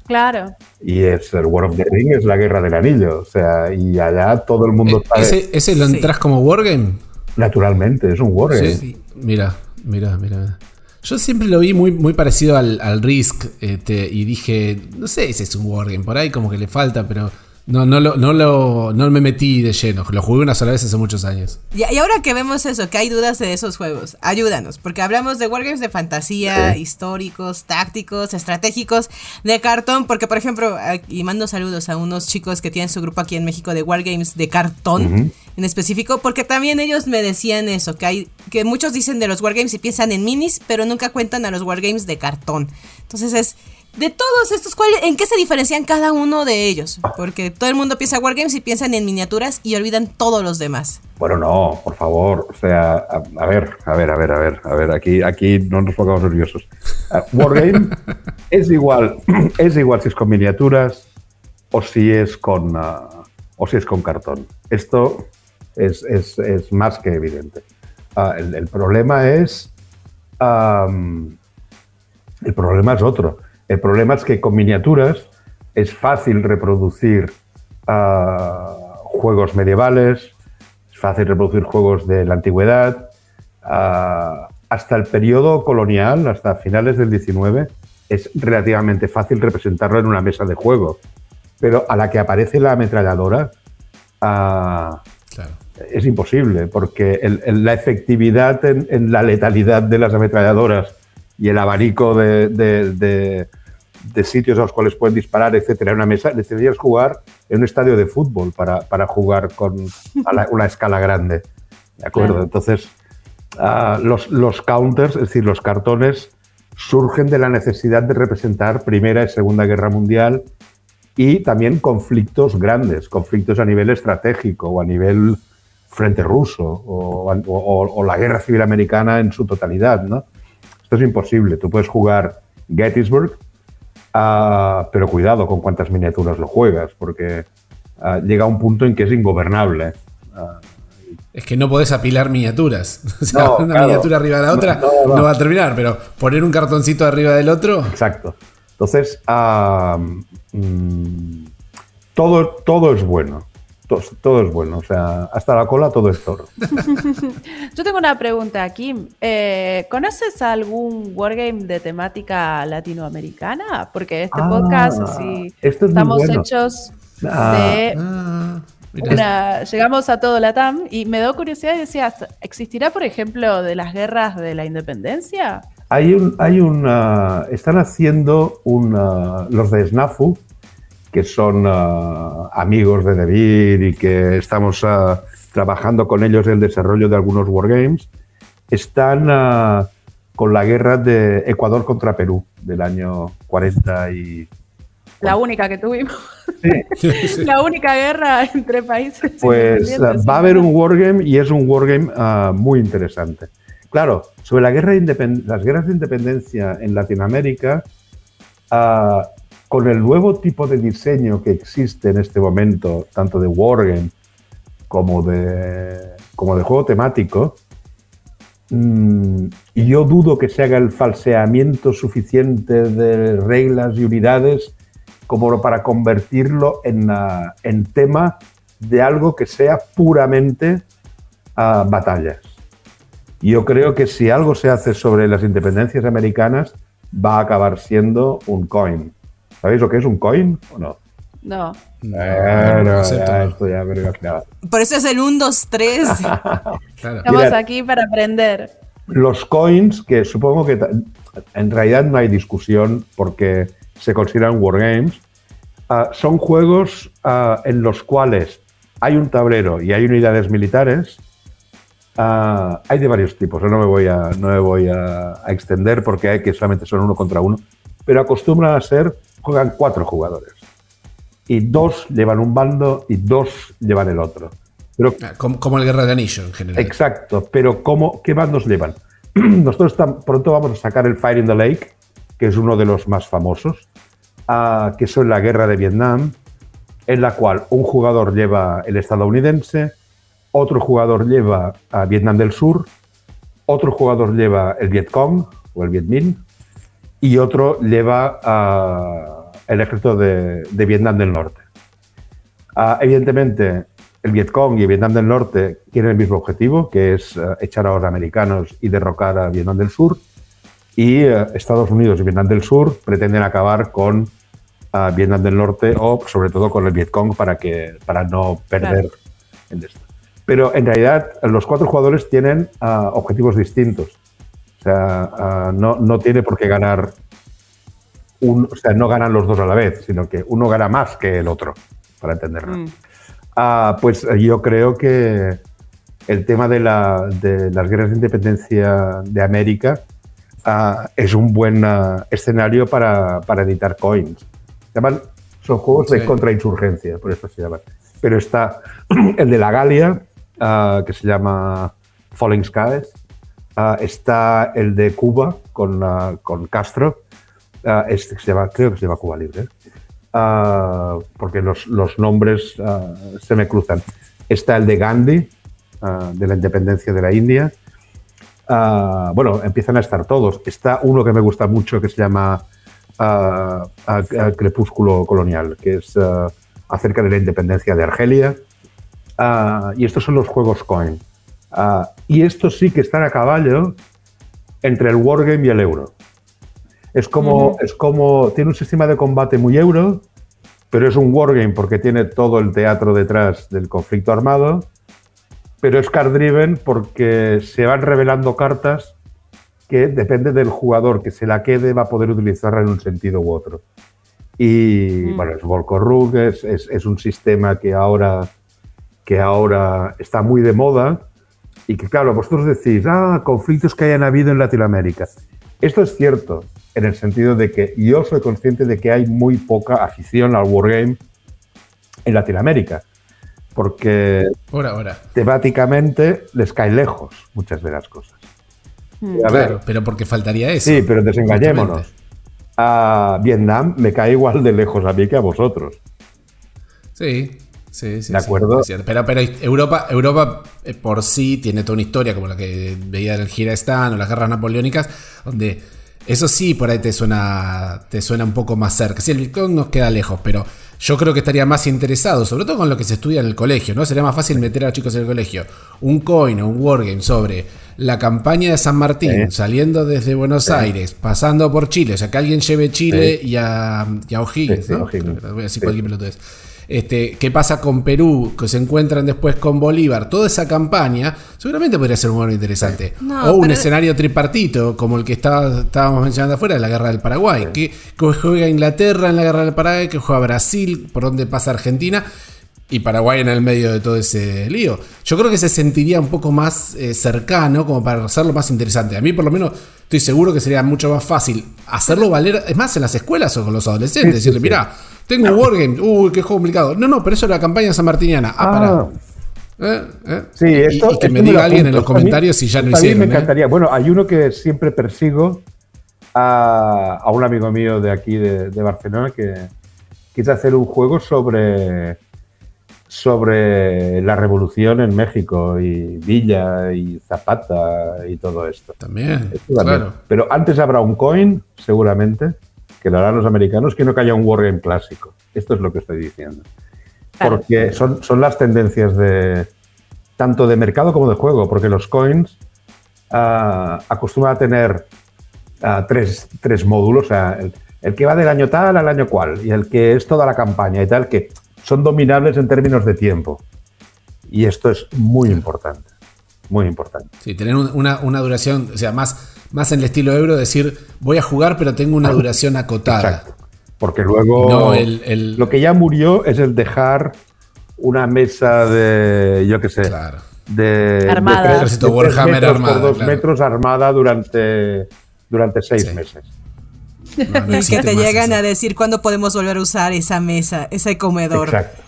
Claro. Y es el War of the Ring es la guerra del anillo, o sea, y allá todo el mundo sabe, Eh, ¿Ese, ese lo Sí. entras como Wargame? naturalmente, es un Wargame. Sí. Mira, mira, mira. Yo siempre lo vi muy, muy parecido al, al Risk este, y dije, no sé si es un Wargame, por ahí como que le falta, pero no, no, lo, no, lo, no me metí de lleno. Lo jugué una sola vez hace muchos años. Y, y ahora que vemos eso, que hay dudas de esos juegos, ayúdanos, porque hablamos de wargames de fantasía, Sí. históricos, tácticos, estratégicos, de cartón, porque por ejemplo, y mando saludos a unos chicos que tienen su grupo aquí en México de wargames de cartón, en específico, porque también ellos me decían eso, que hay, que muchos dicen de los wargames y piensan en minis, pero nunca cuentan a los wargames de cartón. Entonces es de todos estos, ¿cuál, ¿en qué se diferencian cada uno de ellos? Porque todo el mundo piensa wargames y piensan en miniaturas y olvidan todos los demás. Bueno, no, por favor. O sea, a, a ver, a ver, a ver, a ver, a ver, aquí, aquí no nos pongamos nerviosos. Ah, Wargame [LAUGHS] es igual, [CLEARS THROAT] es igual si es con miniaturas o si es con ah, o si es con cartón. Esto es, es- es más que evidente. Ah, el, el problema es el problema es otro. El problema es que con miniaturas es fácil reproducir ah, juegos medievales, es fácil reproducir juegos de la antigüedad, ah, hasta el periodo colonial, hasta finales del 19, es relativamente fácil representarlo en una mesa de juego. Pero a la que aparece la ametralladora, ah, Claro. es imposible, porque el- el- la efectividad en, en la letalidad de las ametralladoras y el abanico de, de- de- de sitios a los cuales pueden disparar, etcétera, en una mesa, necesitarías jugar en un estadio de fútbol para, para jugar con a la- una escala grande. ¿De acuerdo? Claro. Entonces, ah, los, los counters, es decir, los cartones, surgen de la necesidad de representar Primera y Segunda Guerra Mundial y también conflictos grandes, conflictos a nivel estratégico o a nivel frente ruso o, o- o la guerra civil americana en su totalidad. ¿no? Esto es imposible. Tú puedes jugar Gettysburg, ah, pero cuidado con cuántas miniaturas lo juegas, porque ah, llega un punto en que es ingobernable. Ah, Es que no podés apilar miniaturas. [LAUGHS] O sea, No, una claro. miniatura arriba de la otra No, no, no, no. va a terminar, pero poner un cartoncito arriba del otro. Exacto. Entonces, mm, todo, todo es bueno. Todo, todo es bueno. O sea, hasta la cola todo es toro. [LAUGHS] Yo tengo una pregunta, Kim. Eh, ¿Conoces algún wargame de temática latinoamericana? Porque este Ah, podcast, así, esto es muy estamos bueno. hechos Ah. de Ah, una. Llegamos a todo Latam y me dio curiosidad y decía: ¿existirá, por ejemplo, de las guerras de la independencia? Hay un, hay una, están haciendo una, los de Snafu, que son ah, amigos de Devir y que estamos ah, trabajando con ellos en el desarrollo de algunos wargames, están ah, con la guerra de Ecuador contra Perú del año 40 y... La única que tuvimos. Sí, [LAUGHS] la única guerra entre países. Pues va a haber un wargame y es un wargame muy interesante. Claro, sobre la guerra de las guerras de independencia en Latinoamérica, ah, con el nuevo tipo de diseño que existe en este momento, tanto de wargame como de, como de juego temático, mm, yo dudo que se haga el falseamiento suficiente de reglas y unidades como para convertirlo en, ah, en tema de algo que sea puramente ah, batallas. Yo creo que si algo se hace sobre las independencias americanas, va a acabar siendo un coin. ¿Sabéis lo que es un coin o no? No. No, Bueno, no, concepto, ya, no. esto ya me lo imaginaba. Por eso es el 1, 2, 3. Claro. Estamos Mira. aquí para aprender. Los coins, que supongo que en realidad no hay discusión porque se consideran wargames, ah, son juegos ah, en los cuales hay un tablero y hay unidades militares. Ah, hay de varios tipos, no me voy, a, no me voy a, a extender porque hay que solamente son uno contra uno, pero acostumbran a ser, juegan cuatro jugadores. Y dos llevan un bando y dos llevan el otro. Pero Ah, Como, como el Guerra de Anillo en general. Exacto, pero ¿cómo, ¿qué bandos llevan? [CLEARS THROAT] Nosotros pronto vamos a sacar el Fire in the Lake, que es uno de los más famosos, ah, que son la guerra de Vietnam, en la cual un jugador lleva el estadounidense, otro jugador lleva a Vietnam del Sur, otro jugador lleva el Vietcong o el Vietminh y otro lleva ah, el ejército de, de Vietnam del Norte. Ah, evidentemente, el Vietcong y Vietnam del Norte tienen el mismo objetivo, que es eh, echar a los americanos y derrocar a Vietnam del Sur. Y eh, Estados Unidos y Vietnam del Sur pretenden acabar con ah, Vietnam del Norte o sobre todo con el Vietcong para, que, para no perder el esto. Pero en realidad los cuatro jugadores tienen objetivos distintos. O sea, ah, no, no tiene por qué ganar un, o sea, no ganan los dos a la vez, sino que uno gana más que el otro, para entenderlo. Mm. Ah, pues eh, yo creo que el tema de, la- de las guerras de independencia de América ah, es un buen ah, escenario para, para editar coins. Se llaman- son juegos de contrainsurgencia, por eso se llaman. Pero está [CLEARS THROAT] el de la Galia, que se llama Falling Skies. Ah, está el de Cuba con, ah, con Castro, ah, este se llama, creo que se llama Cuba Libre, porque los, los nombres se me cruzan. Está el de Gandhi, de la independencia de la India. Bueno, empiezan a estar todos. Está uno que me gusta mucho que se llama Crepúsculo Colonial, que es acerca de la independencia de Argelia. Y estos son los juegos coin. Ah, y estos sí que están a caballo entre el wargame y el euro. Es como, es como, tiene un sistema de combate muy euro, pero es un wargame porque tiene todo el teatro detrás del conflicto armado, pero es card driven porque se van revelando cartas que depende del jugador que se la quede va a poder utilizarla en un sentido u otro. Y Mm. bueno, es Volcorrug, es, es, es un sistema que ahora, que ahora está muy de moda y que claro, vosotros decís, ah, conflictos que hayan habido en Latinoamérica. Esto es cierto, en el sentido de que yo soy consciente de que hay muy poca afición al wargame en Latinoamérica, porque Por ahora. temáticamente les cae lejos muchas de las cosas. Hmm. A ver, Claro, pero porque faltaría eso. sí, pero desengañémonos. A Vietnam me cae igual de lejos a mí que a vosotros. Sí, sí, sí. De acuerdo. pero, pero Europa, Europa eh, por sí tiene toda una historia como la que veía del Girestán o las guerras napoleónicas, donde eso sí por ahí te suena, te suena un poco más cerca. Sí, el Bitcoin nos queda lejos, pero yo creo que estaría más interesado, sobre todo con lo que se estudia en el colegio, ¿no? Sería más fácil meter a los chicos en el colegio un coin o un wargame sobre la campaña de San Martín, saliendo desde Buenos Aires, pasando por Chile, o sea, que alguien lleve Chile y, a, y a O'Higgins. Voy a decir cualquier. Este, ¿Qué pasa con Perú? Que se encuentran después con Bolívar. Toda esa campaña seguramente podría ser un juego interesante. No, o un escenario tripartito, como el que estaba, estábamos mencionando afuera, de la guerra del Paraguay. Que, que juega Inglaterra en la guerra del Paraguay, que juega Brasil, por donde pasa Argentina. Y Paraguay en el medio de todo ese lío. Yo creo que se sentiría un poco más eh, cercano, como para hacerlo más interesante. A mí, por lo menos, estoy seguro que sería mucho más fácil hacerlo valer. Es más, en las escuelas o con los adolescentes. Decirle, mirá, tengo un wargame. Uy, qué juego complicado. No, no, pero eso es la campaña sanmartiniana. Ah, pará. Eh, eh. Sí, esto, y, que esto me diga alguien en los mí- comentarios si ya lo esto a mí hicieron. me encantaría. Bueno, hay uno que siempre persigo a, a un amigo mío de aquí, de, de Barcelona, que quiere hacer un juego sobre, sobre la revolución en México y Villa y Zapata y todo esto. También, Esto también. claro. Pero antes habrá un coin, seguramente, que lo harán los americanos, que no que haya un wargame clásico. Esto es lo que estoy diciendo. Claro. Porque son, son las tendencias de tanto de mercado como de juego, porque los coins ah, acostumbran a tener ah, tres, tres módulos, o sea, el, el que va del año tal al año cual, y el que es toda la campaña y tal, que son dominables en términos de tiempo. Y esto es muy importante, muy importante. Sí, tener un- una, una duración, o sea, más, más en el estilo euro, decir, voy a jugar, pero tengo una duración acotada. Exacto. Porque luego no el- el- lo que ya murió es el dejar una mesa de, yo qué sé, Claro. de, Armada. de tres- Ejército de tres Warhammer metros armada, por dos claro. metros armada durante, durante seis Sí. meses. No, no que te llegan eso. a decir cuándo podemos volver a usar esa mesa, ese comedor. Exacto.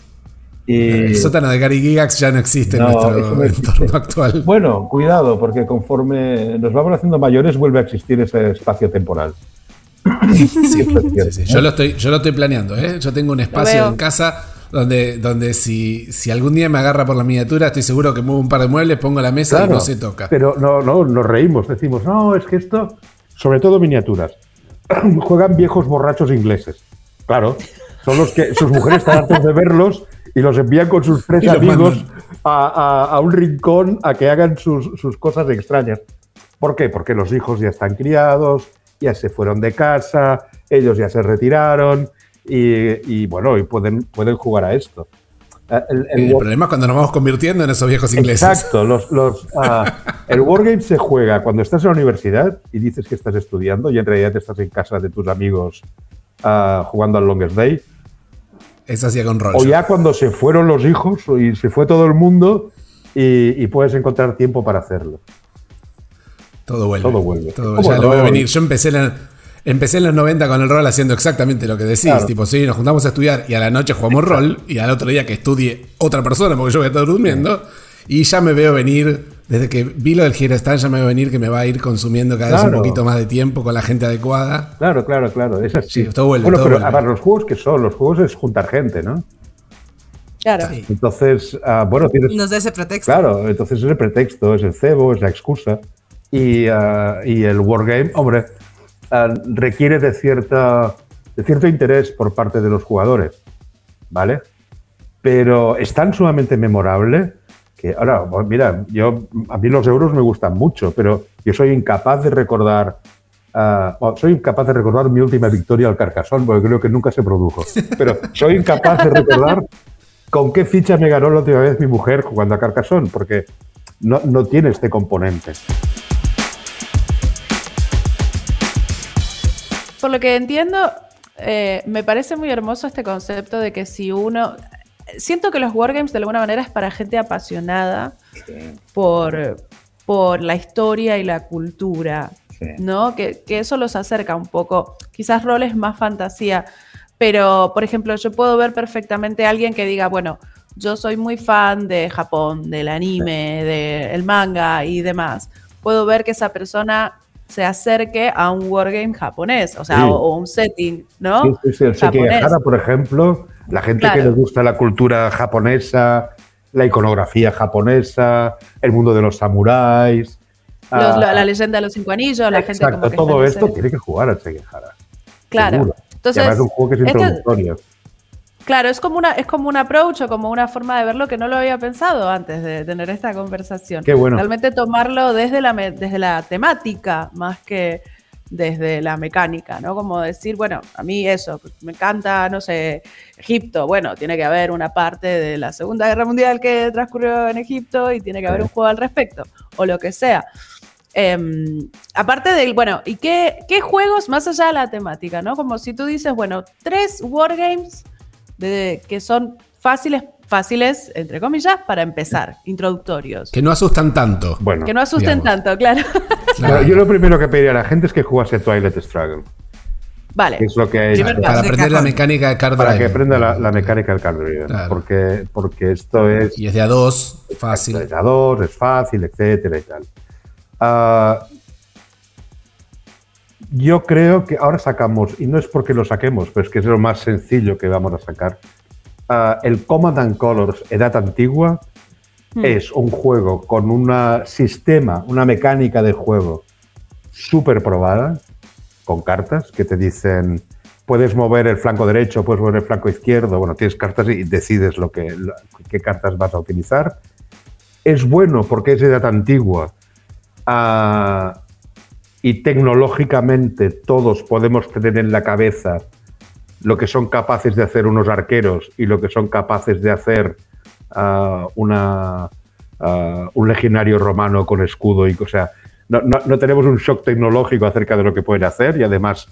Y, El sótano de Gary Gigax ya no existe No, en nuestro no existe. entorno actual. bueno, cuidado, porque conforme nos vamos haciendo mayores vuelve a existir ese espacio temporal. Sí, es sí, sí. Yo, lo estoy, yo lo estoy planeando, ¿eh? Yo tengo un espacio en casa donde, donde si, si algún día me agarra por la miniatura, estoy seguro que muevo un par de muebles, pongo la mesa y Claro, no se toca. Pero no, no, nos reímos, decimos, no, es que esto, sobre todo miniaturas, [CLEARS THROAT] juegan viejos borrachos ingleses. Claro, son los que sus mujeres están hartas de verlos y los envían con sus tres amigos a, a- a un rincón a que hagan sus, sus cosas extrañas. ¿Por qué? Porque los hijos ya están criados, ya se fueron de casa, ellos ya se retiraron y, y, bueno, y pueden, pueden jugar a esto. Eh, El, el El problema es cuando nos vamos convirtiendo en esos viejos ingleses. Exacto. Los, los, ah, el Wargame se juega cuando estás en la universidad y dices que estás estudiando y en realidad estás en casa de tus amigos ah, jugando al Longest Day. Es así con rollo. O ya cuando se fueron los hijos y se fue todo el mundo y, y puedes encontrar tiempo para hacerlo. Todo vuelve. Todo vuelve. Todo- ¿Cómo ya lo veo venir. Yo empecé en, el- empecé en los 90 con el rol haciendo exactamente lo que decís. Claro. Tipo, sí, nos juntamos a estudiar y a la noche jugamos rol y al otro día que estudie otra persona porque yo voy a estar durmiendo. Y ya me veo venir, desde que vi lo del Girestán, ya me veo venir que me va a ir consumiendo cada vez un Claro. poquito más de tiempo con la gente adecuada. Claro, claro, claro. Es así. Sí, todo vuelve, bueno, todo pero vuelve. a ver, los juegos que son, los juegos es juntar gente, ¿no? Claro. Sí. Entonces, ah, bueno, tienes, Nos da ese pretexto. Claro, entonces es el pretexto, es el cebo, es la excusa. Y, ah, y el wargame, hombre, ah, requiere de, cierta, de cierto interés por parte de los jugadores, ¿vale? Pero es tan sumamente memorable que ahora, mira, yo a mí los euros me gustan mucho, pero yo soy incapaz de recordar. ah, soy incapaz de recordar mi última victoria al Carcassonne, porque creo que nunca se produjo. Pero soy incapaz de recordar con qué ficha me ganó la última vez mi mujer jugando a Carcassonne, porque no, no tiene este componente. Por lo que entiendo, eh, me parece muy hermoso este concepto de que si uno... Siento que los wargames de alguna manera es para gente apasionada por, por la historia y la cultura, Sí. ¿no? Que, que eso los acerca un poco. Quizás roles más fantasía, pero por ejemplo, yo puedo ver perfectamente a alguien que diga, bueno, yo soy muy fan de Japón, del anime, del manga y demás. Puedo ver que esa persona se acerque a un wargame japonés, o sea, Sí. o, o un setting, ¿no? Sí, sí, sí, el Japonés. Sekigahara, por ejemplo, la gente que le gusta la cultura japonesa, la iconografía japonesa, el mundo de los samuráis. Los- ah, la, la leyenda de los cinco anillos, la gente exacto, como que todo esto tiene que jugar al Sekigahara. Claro. seguro. Entonces, es un juego que es este- introductorio. Claro, es como una, es como un approach o como una forma de verlo que no lo había pensado antes de tener esta conversación. Qué bueno. Realmente tomarlo desde la, desde la temática más que desde la mecánica, ¿no? Como decir, bueno, a mí eso, me encanta, no sé, Egipto, bueno, tiene que haber una parte de la Segunda Guerra Mundial que transcurrió en Egipto y tiene que haber un juego al respecto, o lo que sea. Em, aparte del, bueno, ¿y qué, qué juegos más allá de la temática, no? Como si tú dices, bueno, tres wargames de, que son fáciles, fáciles, entre comillas, para empezar, introductorios. Que no asustan tanto. Bueno, Que no asusten digamos. tanto, claro. [LAUGHS] Claro. yo, lo primero que pediría a la gente es que jugase Twilight Struggle, vale. que es lo que hay Primer Para aprender la mecánica de card para que aprenda la, la mecánica del card driven, Claro. porque, porque esto es Y es de a dos, fácil. Es a dos, es fácil, etcétera y tal. Ah, yo creo que ahora sacamos, y no es porque lo saquemos, pero es que es lo más sencillo que vamos a sacar. Ah, el Command and Colors Edad Antigua Hmm. es un juego con un sistema, una mecánica de juego súper probada, con cartas que te dicen puedes mover el flanco derecho, puedes mover el flanco izquierdo, bueno, tienes cartas y decides lo que, lo- qué cartas vas a utilizar. Es bueno porque es edad antigua ah, y tecnológicamente todos podemos tener en la cabeza lo que son capaces de hacer unos arqueros y lo que son capaces de hacer ah, una, ah, un legionario romano con escudo y o sea, no, no- no tenemos un shock tecnológico acerca de lo que pueden hacer y además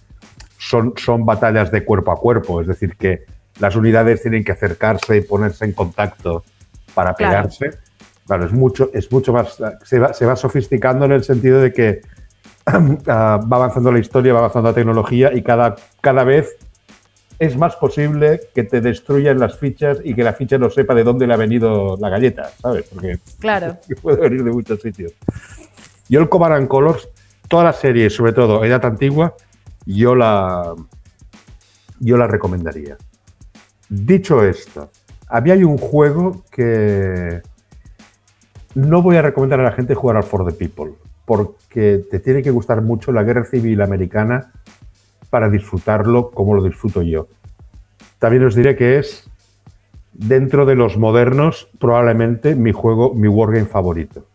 son, son batallas de cuerpo a cuerpo, es decir, que las unidades tienen que acercarse y ponerse en contacto para Claro. pegarse. Claro, es mucho, es mucho más, se va, se va sofisticando en el sentido de que [CLEARS THROAT] va avanzando la historia, va avanzando la tecnología y cada, cada vez es más posible que te destruyan las fichas y que la ficha no sepa de dónde le ha venido la galleta, ¿sabes? Porque Claro. [LAUGHS] puede venir de muchos sitios. Yo el Command and Colors, toda la serie, sobre todo Edad Antigua, yo la, yo la recomendaría. Dicho esto, había hay un juego que no voy a recomendar a la gente jugar al For the People, porque te tiene que gustar mucho la guerra civil americana para disfrutarlo como lo disfruto yo. También os diré que es, dentro de los modernos, probablemente mi juego, mi wargame favorito.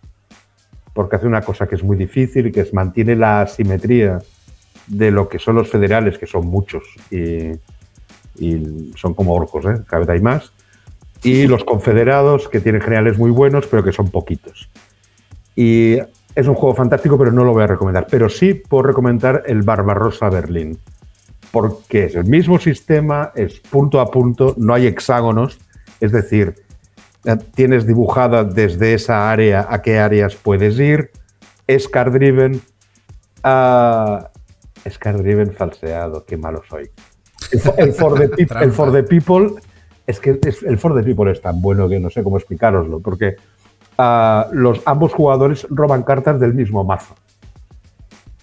Porque hace una cosa que es muy difícil, que es mantiene la asimetría de lo que son los federales, que son muchos y, son como orcos, ¿eh? cada vez hay más. Y los confederados, que tienen generales muy buenos, pero que son poquitos. Y es un juego fantástico, pero no lo voy a recomendar. Pero sí puedo recomendar el Barbarossa Berlín. Porque es el mismo sistema, es punto a punto, no hay hexágonos. Es decir, eh, tienes dibujada desde esa área a qué áreas puedes ir. Es card driven. ah, es card driven falseado, qué malo soy. El, for- el for the, [LAUGHS] peop- el for the people es que es- el for the people es tan bueno que no sé cómo explicaroslo, porque los, ambos jugadores roban cartas del mismo mazo.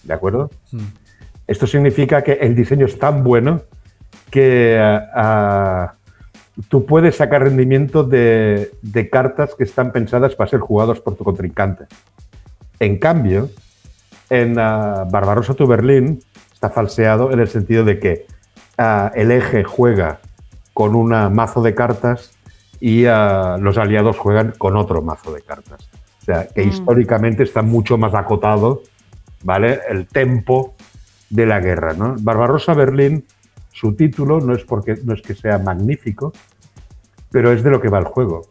¿De acuerdo? Esto significa que el diseño es tan bueno que ah, tú puedes sacar rendimiento de, de cartas que están pensadas para ser jugadas por tu contrincante. En cambio, en ah, Barbarossa to Berlín está falseado en el sentido de que ah, el eje juega con un mazo de cartas y ah, los aliados juegan con otro mazo de cartas. O sea, que Mm. históricamente está mucho más acotado, ¿vale? El tempo de la guerra, ¿no? Barbarossa Berlín, su título no es porque no es que sea magnífico, pero es de lo que va el juego.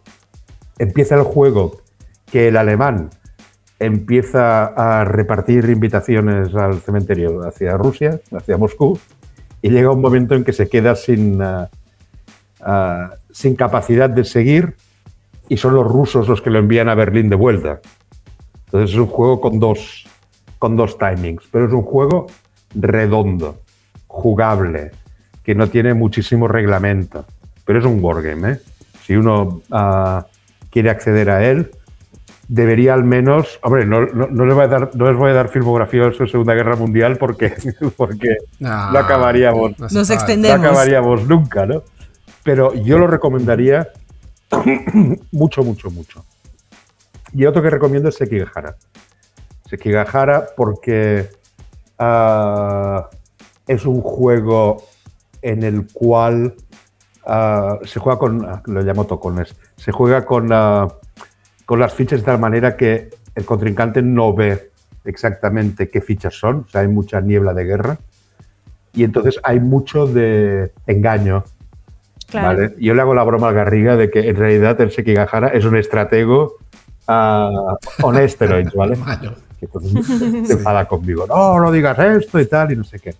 Empieza el juego que el alemán empieza a repartir invitaciones al cementerio hacia Rusia, hacia Moscú, y llega un momento en que se queda sin, ah, ah, sin capacidad de seguir y son los rusos los que lo envían a Berlín de vuelta. Entonces es un juego con dos, con dos timings, pero es un juego redondo, jugable, que no tiene muchísimo reglamento, pero es un wargame. ¿eh? Si uno ah, quiere acceder a él, debería al menos, hombre, no, no, no les voy a dar, no les voy a dar filmografía de su Segunda Guerra Mundial porque, [LAUGHS] porque No, no acabaríamos no acabaríamos nunca, ¿no? Pero yo lo recomendaría [CLEARS THROAT] mucho, mucho, mucho. Y otro que recomiendo es Sekigahara. Sekigahara porque ah, es un juego en el cual ah, se juega con, ah, lo llamo tocones, se juega con, con las fichas de tal manera que el contrincante no ve exactamente qué fichas son, o sea, hay mucha niebla de guerra y entonces hay mucho de engaño. Claro. ¿vale? Yo le hago la broma al Garriga de que en realidad el Sekigahara es un estratego ah, on steroids, ¿vale? [LAUGHS] Entonces se enfada conmigo. No, no digas esto y tal y no sé qué.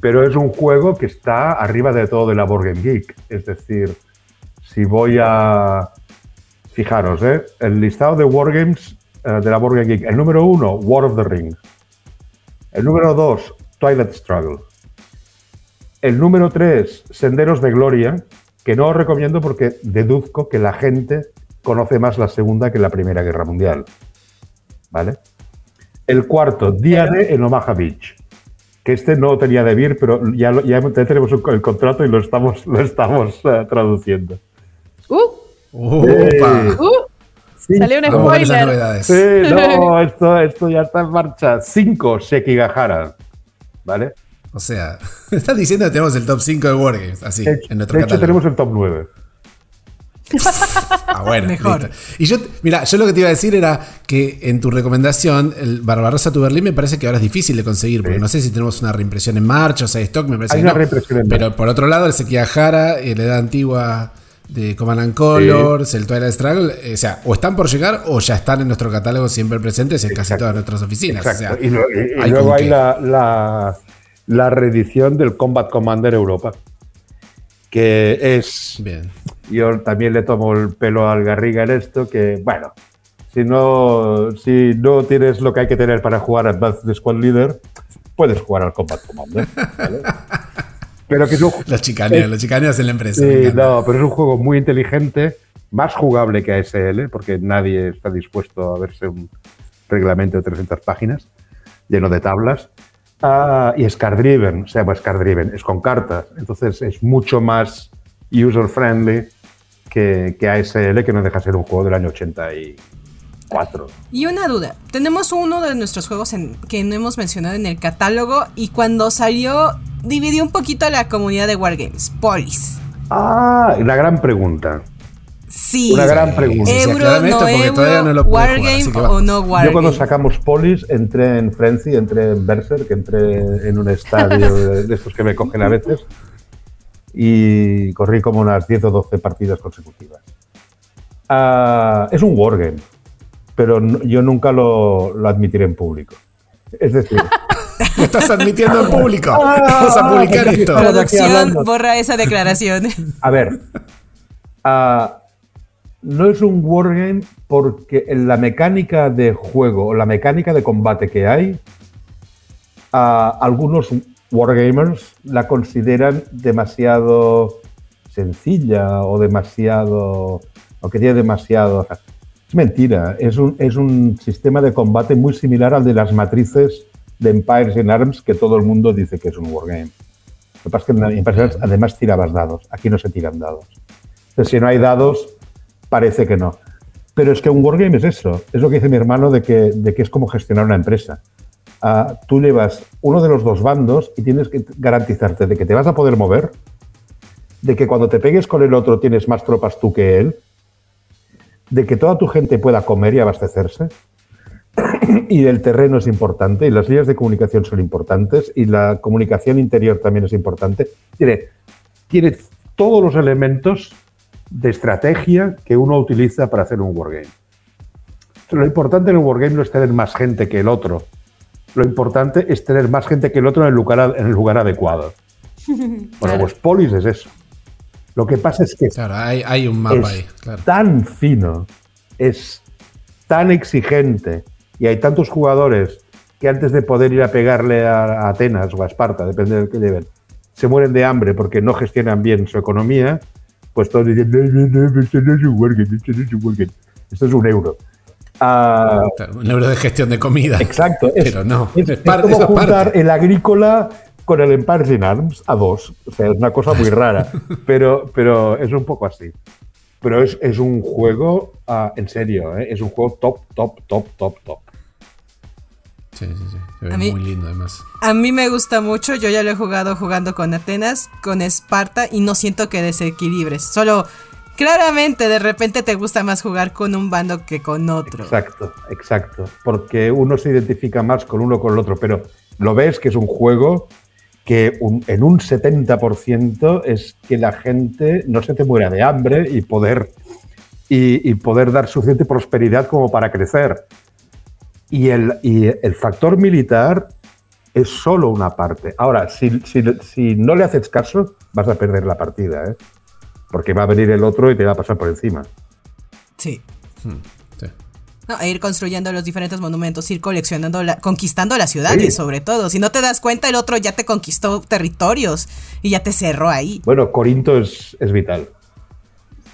Pero es un juego que está arriba de todo de la Board Game Geek. Es decir, si voy a... Fijaros, ¿eh? el listado de Wargames eh, de la Board Game Geek. El número uno, War of the Rings. El número dos, Twilight Struggle. El número 3, Senderos de Gloria, que no os recomiendo porque deduzco que la gente conoce más la Segunda que la Primera Guerra Mundial. ¿Vale? El cuarto, Día D en Omaha Beach. Que este no tenía de vir, pero ya, lo- ya tenemos un- el contrato y lo estamos, lo estamos eh, traduciendo. Uh, Upa. uh, Sí, salió un spoiler. Sí, no, [LAUGHS] esto, esto ya está en marcha. 5, Sekigahara. ¿Vale? O sea, [LAUGHS] estás diciendo que tenemos el top 5 de Wargames, así, De hecho, en nuestro de hecho, catálogo. tenemos el top 9. Ah, bueno, [LAUGHS] Mejor. listo. Y yo, mira, yo lo que te iba a decir era que en tu recomendación, el Barbarossa tu Berlín me parece que ahora es difícil de conseguir, porque Sí. no sé si tenemos una reimpresión en marcha, o sea, stock, me parece Hay que una no. reimpresión en Pero por otro lado, el Sekigahara, eh, la edad antigua de Command and Colors, el Twilight Struggle, eh, o sea, o están por llegar o ya están en nuestro catálogo siempre presentes en casi Exacto. todas nuestras oficinas. Exacto. O sea, y, lo- y- y hay luego hay la, la- la reedición del Combat Commander Europa, que es. Bien. Yo también le tomo el pelo al Garriga en esto, que bueno, si no, si no tienes lo que hay que tener para jugar Advanced Squad Leader, puedes jugar al Combat Commander. ¿vale? [LAUGHS] Pero que es un, Los chicaneos, los chicaneos en la empresa. Sí, no, pero es un juego muy inteligente, más jugable que ASL, porque nadie está dispuesto a verse un reglamento de 300 páginas lleno de tablas. Ah, y es card driven, se llama card driven, es con cartas. Entonces es mucho más user friendly que, que ASL, que no deja de ser un juego del año 84. Y una duda, tenemos uno de nuestros juegos en- que no hemos mencionado en el catálogo y cuando salió dividió un poquito a la comunidad de Wargames, Polis. Ah, la gran pregunta. Sí. Una gran pregunta. Sí, sí, Euro, aclárame no esto porque euro, todavía no lo Wargame o no Wargame. Yo cuando sacamos polis entré en Frenzy, entré en Berserk, entré en un estadio de, de estos que me cogen a veces y corrí como unas 10 o 12 partidas consecutivas. Ah, es un wargame, pero no- yo nunca lo, lo admitiré en público. Es decir, [LAUGHS] Lo estás admitiendo en público. Vamos a publicar [LAUGHS] esto. Producción, borra esa declaración. a ver, ah, no es un wargame porque en la mecánica de juego la mecánica de combate que hay, ah, algunos wargamers la consideran demasiado sencilla o demasiado. o que tiene demasiado. Es mentira, es un, es un sistema de combate muy similar al de las matrices de Empires and Arms que todo el mundo dice que es un wargame. Lo que pasa es que en Empires Arms además tirabas dados, aquí no se tiran dados. Entonces, si no hay dados, parece que no. Pero es que un wargame es eso. Es lo que dice mi hermano de que, de que es como gestionar una empresa. Ah, tú llevas uno de los dos bandos y tienes que garantizarte de que te vas a poder mover, de que cuando te pegues con el otro tienes más tropas tú que él, de que toda tu gente pueda comer y abastecerse, [CLEARS THROAT] y el terreno es importante, y las líneas de comunicación son importantes, y la comunicación interior también es importante. Tiene, tiene todos los elementos de estrategia que uno utiliza para hacer un wargame. Lo importante en un wargame no es tener más gente que el otro. Lo importante es tener más gente que el otro en el lugar, en el lugar adecuado. [LAUGHS] Bueno, pues Polis es eso. Lo que pasa es que Claro, hay, hay un mapa es ahí. Claro. tan fino, es tan exigente y hay tantos jugadores que antes de poder ir a pegarle a, a Atenas o a Esparta, depende del que lleven, se mueren de hambre porque no gestionan bien su economía, pues todos dicen, esto es un wargame, esto no es un wargame, esto es un euro. Ah, Un euro de gestión de comida. exacto. Es, Pero no, es, es es par- como juntar parte. el agrícola con el Empire in Arms a dos. O sea, es una cosa muy [LAUGHS] rara, pero, pero es un poco así. Pero es, es un juego, ah, en serio, ¿eh? es un juego top, top, top, top, top. Sí, sí, sí. Se ve A mí- muy lindo además. A mí me gusta mucho, yo ya lo he jugado jugando con Atenas, con Esparta y no siento que desequilibres. Solo, claramente, de repente te gusta más jugar con un bando que con otro. Exacto, exacto. Porque uno se identifica más con uno con el otro, pero lo ves que es un juego que un- en un 70% es que la gente no se te muera de hambre y poder, y, y poder dar suficiente prosperidad como para crecer. Y el, y el factor militar es solo una parte. Ahora, si, si- si no le haces caso, vas a perder la partida, ¿eh? porque va a venir el otro y te va a pasar por encima. Sí. Hmm, sí. No, e ir construyendo los diferentes monumentos, ir coleccionando, la- conquistando las ciudades, Sí. sobre todo. Si no te das cuenta, el otro ya te conquistó territorios y ya te cerró ahí. Bueno, Corinto es, es vital.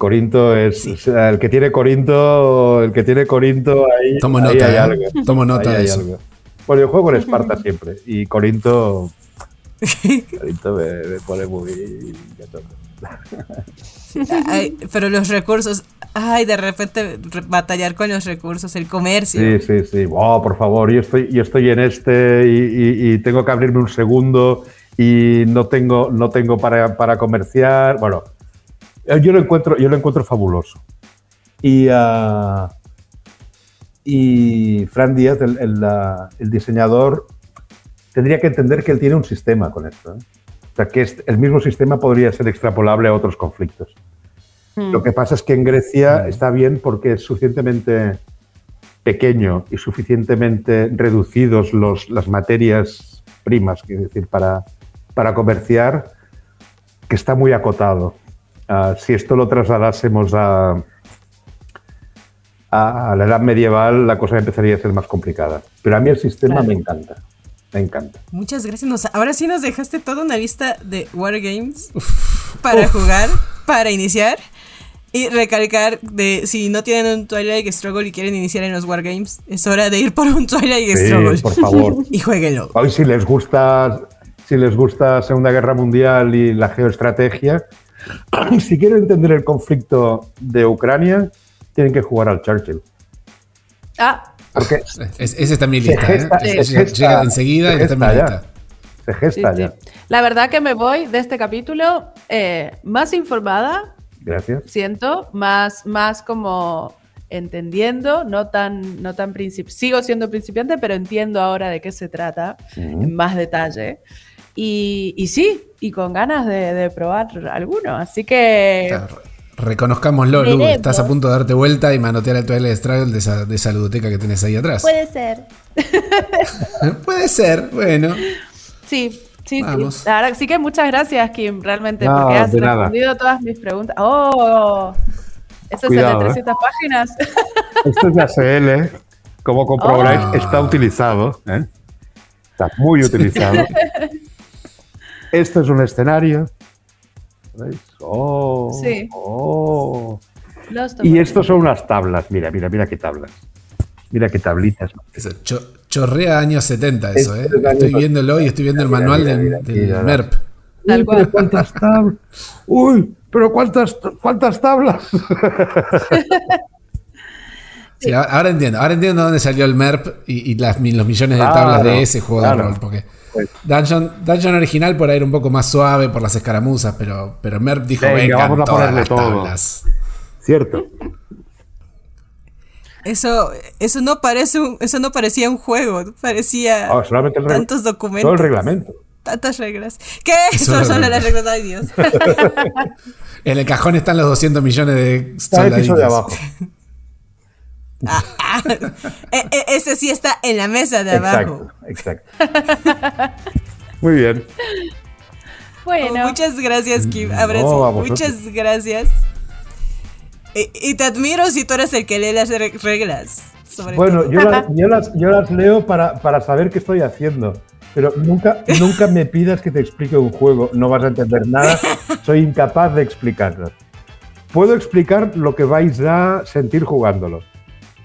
Corinto es o sea, el que tiene Corinto, el que tiene Corinto ahí, Tomo ahí nota, hay ¿eh? algo. Tomo nota Ahí de eso. algo. Bueno, yo juego en Esparta siempre y Corinto, [LAUGHS] Corinto me, me pone muy Ay, pero los recursos, ay, de repente re- batallar con los recursos, el comercio. Sí, sí, sí. Oh, por favor, yo estoy, yo estoy en este y, y- y tengo que abrirme un segundo y no tengo, no tengo para, para comerciar. Bueno, yo lo encuentro, yo lo encuentro fabuloso. Y, ah, y Fran Díaz, el, el, ah, el diseñador, tendría que entender que él tiene un sistema con esto. ¿eh? O sea, que el mismo sistema podría ser extrapolable a otros conflictos. Lo que pasa es que en Grecia está bien porque es suficientemente pequeño y suficientemente reducidos los, las materias primas, quiero decir, para, para comerciar, que está muy acotado. Ah, si esto lo trasladásemos a, a la edad medieval, la cosa empezaría a ser más complicada. Pero a mí el sistema Claro. me encanta. Me encanta. Muchas gracias. Nos- ahora sí nos dejaste toda una lista de Wargames para jugar, para iniciar. Y recalcar de si no tienen un Twilight Struggle y quieren iniciar en los Wargames, es hora de ir por un Twilight Sí, Struggle. por favor. [LAUGHS] Y jueguenlo. Hoy si les gusta si les gusta Segunda Guerra Mundial y la geoestrategia, [COUGHS] si quieren entender el conflicto de Ucrania, tienen que jugar al Churchill. Ah, Porque Es- ese está en mi lista, gesta- ¿eh? se Llega- gesta- Llega enseguida se y está en mi lista. se gesta sí. ya. La verdad que me voy de este capítulo eh, más informada, Gracias. siento, más, más como entendiendo, no tan, no tan princip sigo siendo principiante, pero entiendo ahora de qué se trata en más detalle. Y, y sí, y con ganas de, de probar alguno. Así que Reconozcámoslo, Lu, estás a punto de darte vuelta y manotear el Twilight Struggle de esa, de esa ludoteca que tenés ahí atrás. puede ser. [LAUGHS] Puede ser, bueno. Sí, sí, Vamos. sí. La verdad, sí que muchas gracias, Kim, realmente, No, porque has nada. respondido todas mis preguntas. ¡Oh! Cuidado, es el ¿eh? de 300 páginas. [LAUGHS] Esto es de ASL, como comprobaréis, Oh. está utilizado. ¿eh? Está muy utilizado. [LAUGHS] Esto es un escenario. ¿Veis? Oh, Sí. oh. Y estos son unas tablas. Mira, mira, mira qué tablas. Mira qué tablitas. Eso, cho- chorrea años 70 eso, ¿eh? Es Estoy viéndolo y estoy viendo el manual mira, del, mira, del mira. MERP. Tal Uy, cual. pero cuántas tablas. Uy, pero cuántas, cuántas tablas. [LAUGHS] Sí, ahora- entiendo, ahora entiendo dónde salió el MERP y, y las, los millones de Claro, tablas de ese juego claro. de rol, porque Dungeon, Dungeon original por ahí era un poco más suave por las escaramuzas, pero, pero Merp dijo, Venga, vengan vamos a todas ponerle las todo". tablas. Cierto. Eso, eso no parece un- eso no parecía un juego, parecía reg- tantos documentos. todo el reglamento. Tantas reglas. ¿Qué? Solo Son las reglas, ay Dios. [LAUGHS] En el cajón están los 200 millones de Está el piso de soldaditos. abajo. [LAUGHS] Ah, [LAUGHS] ah. E- e- ese sí está en la mesa de abajo. Exacto, exacto. [LAUGHS] Muy bien. Bueno, Muchas gracias, Kim. No. Muchas gracias. Y, y te admiro si tú eres el que lee las re- reglas. Sobre Bueno, todo. yo las, [LAUGHS] yo las, yo las leo para, para saber qué estoy haciendo. Pero nunca, nunca me pidas que te explique un juego. No vas a entender nada. Soy incapaz de explicarlo. Puedo explicar lo que vais a sentir jugándolo.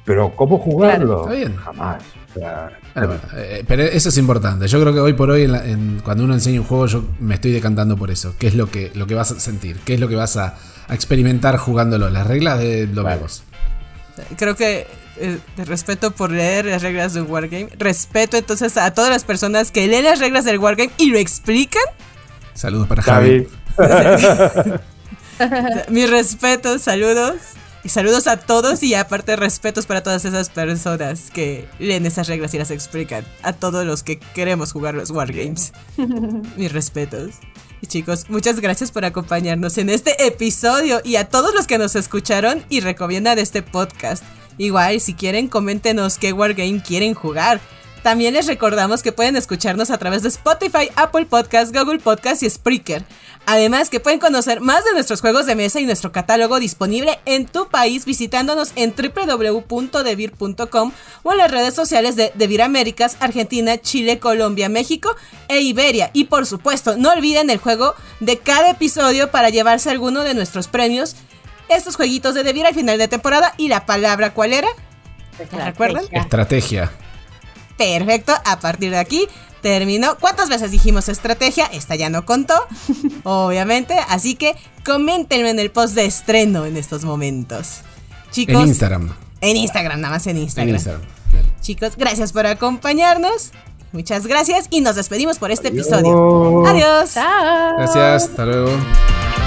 Pero ¿cómo jugarlo? Está bien. Jamás. O sea, Bueno, bueno, eh, pero eso es importante. Yo creo que hoy por hoy, en la- en- cuando uno enseña un juego, yo me estoy decantando por eso. ¿Qué es lo que, lo que vas a sentir? ¿Qué es lo que vas a, a experimentar jugándolo? Las reglas de lo Vale. vemos. Creo que eh, de respeto por leer las reglas de un wargame. Respeto entonces a todas las personas que leen las reglas del wargame y lo explican. Saludos para Javi. Javi. [LAUGHS] [LAUGHS] Mis respetos, saludos. Y saludos a todos y aparte respetos para todas esas personas que leen esas reglas y las explican. A todos los que queremos jugar los wargames. [LAUGHS] Mis respetos. Y chicos, muchas gracias por acompañarnos en este episodio y a todos los que nos escucharon y recomiendan este podcast. Igual, si quieren, coméntenos qué wargame quieren jugar. También les recordamos que pueden escucharnos a través de Spotify, Apple Podcasts, Google Podcasts y Spreaker. Además que pueden conocer más de nuestros juegos de mesa y nuestro catálogo disponible en tu país visitándonos en www.devir.com o en las redes sociales de Devir Américas, Argentina, Chile, Colombia, México e Iberia. Y por supuesto, no olviden el juego de cada episodio para llevarse alguno de nuestros premios. Estos jueguitos de Devir al final de temporada y la palabra ¿cuál era? ¿La recuerdan? Estrategia. Perfecto, a partir de aquí terminó. ¿Cuántas veces dijimos estrategia? Esta ya no contó, [LAUGHS] obviamente. Así que coméntenme en el post de estreno en estos momentos. Chicos, En Instagram. en Instagram, nada más en En Instagram. Instagram. Bien. Chicos, gracias por acompañarnos. Muchas gracias y nos despedimos por este episodio. Adiós. Adiós. chao. Gracias. Hasta luego.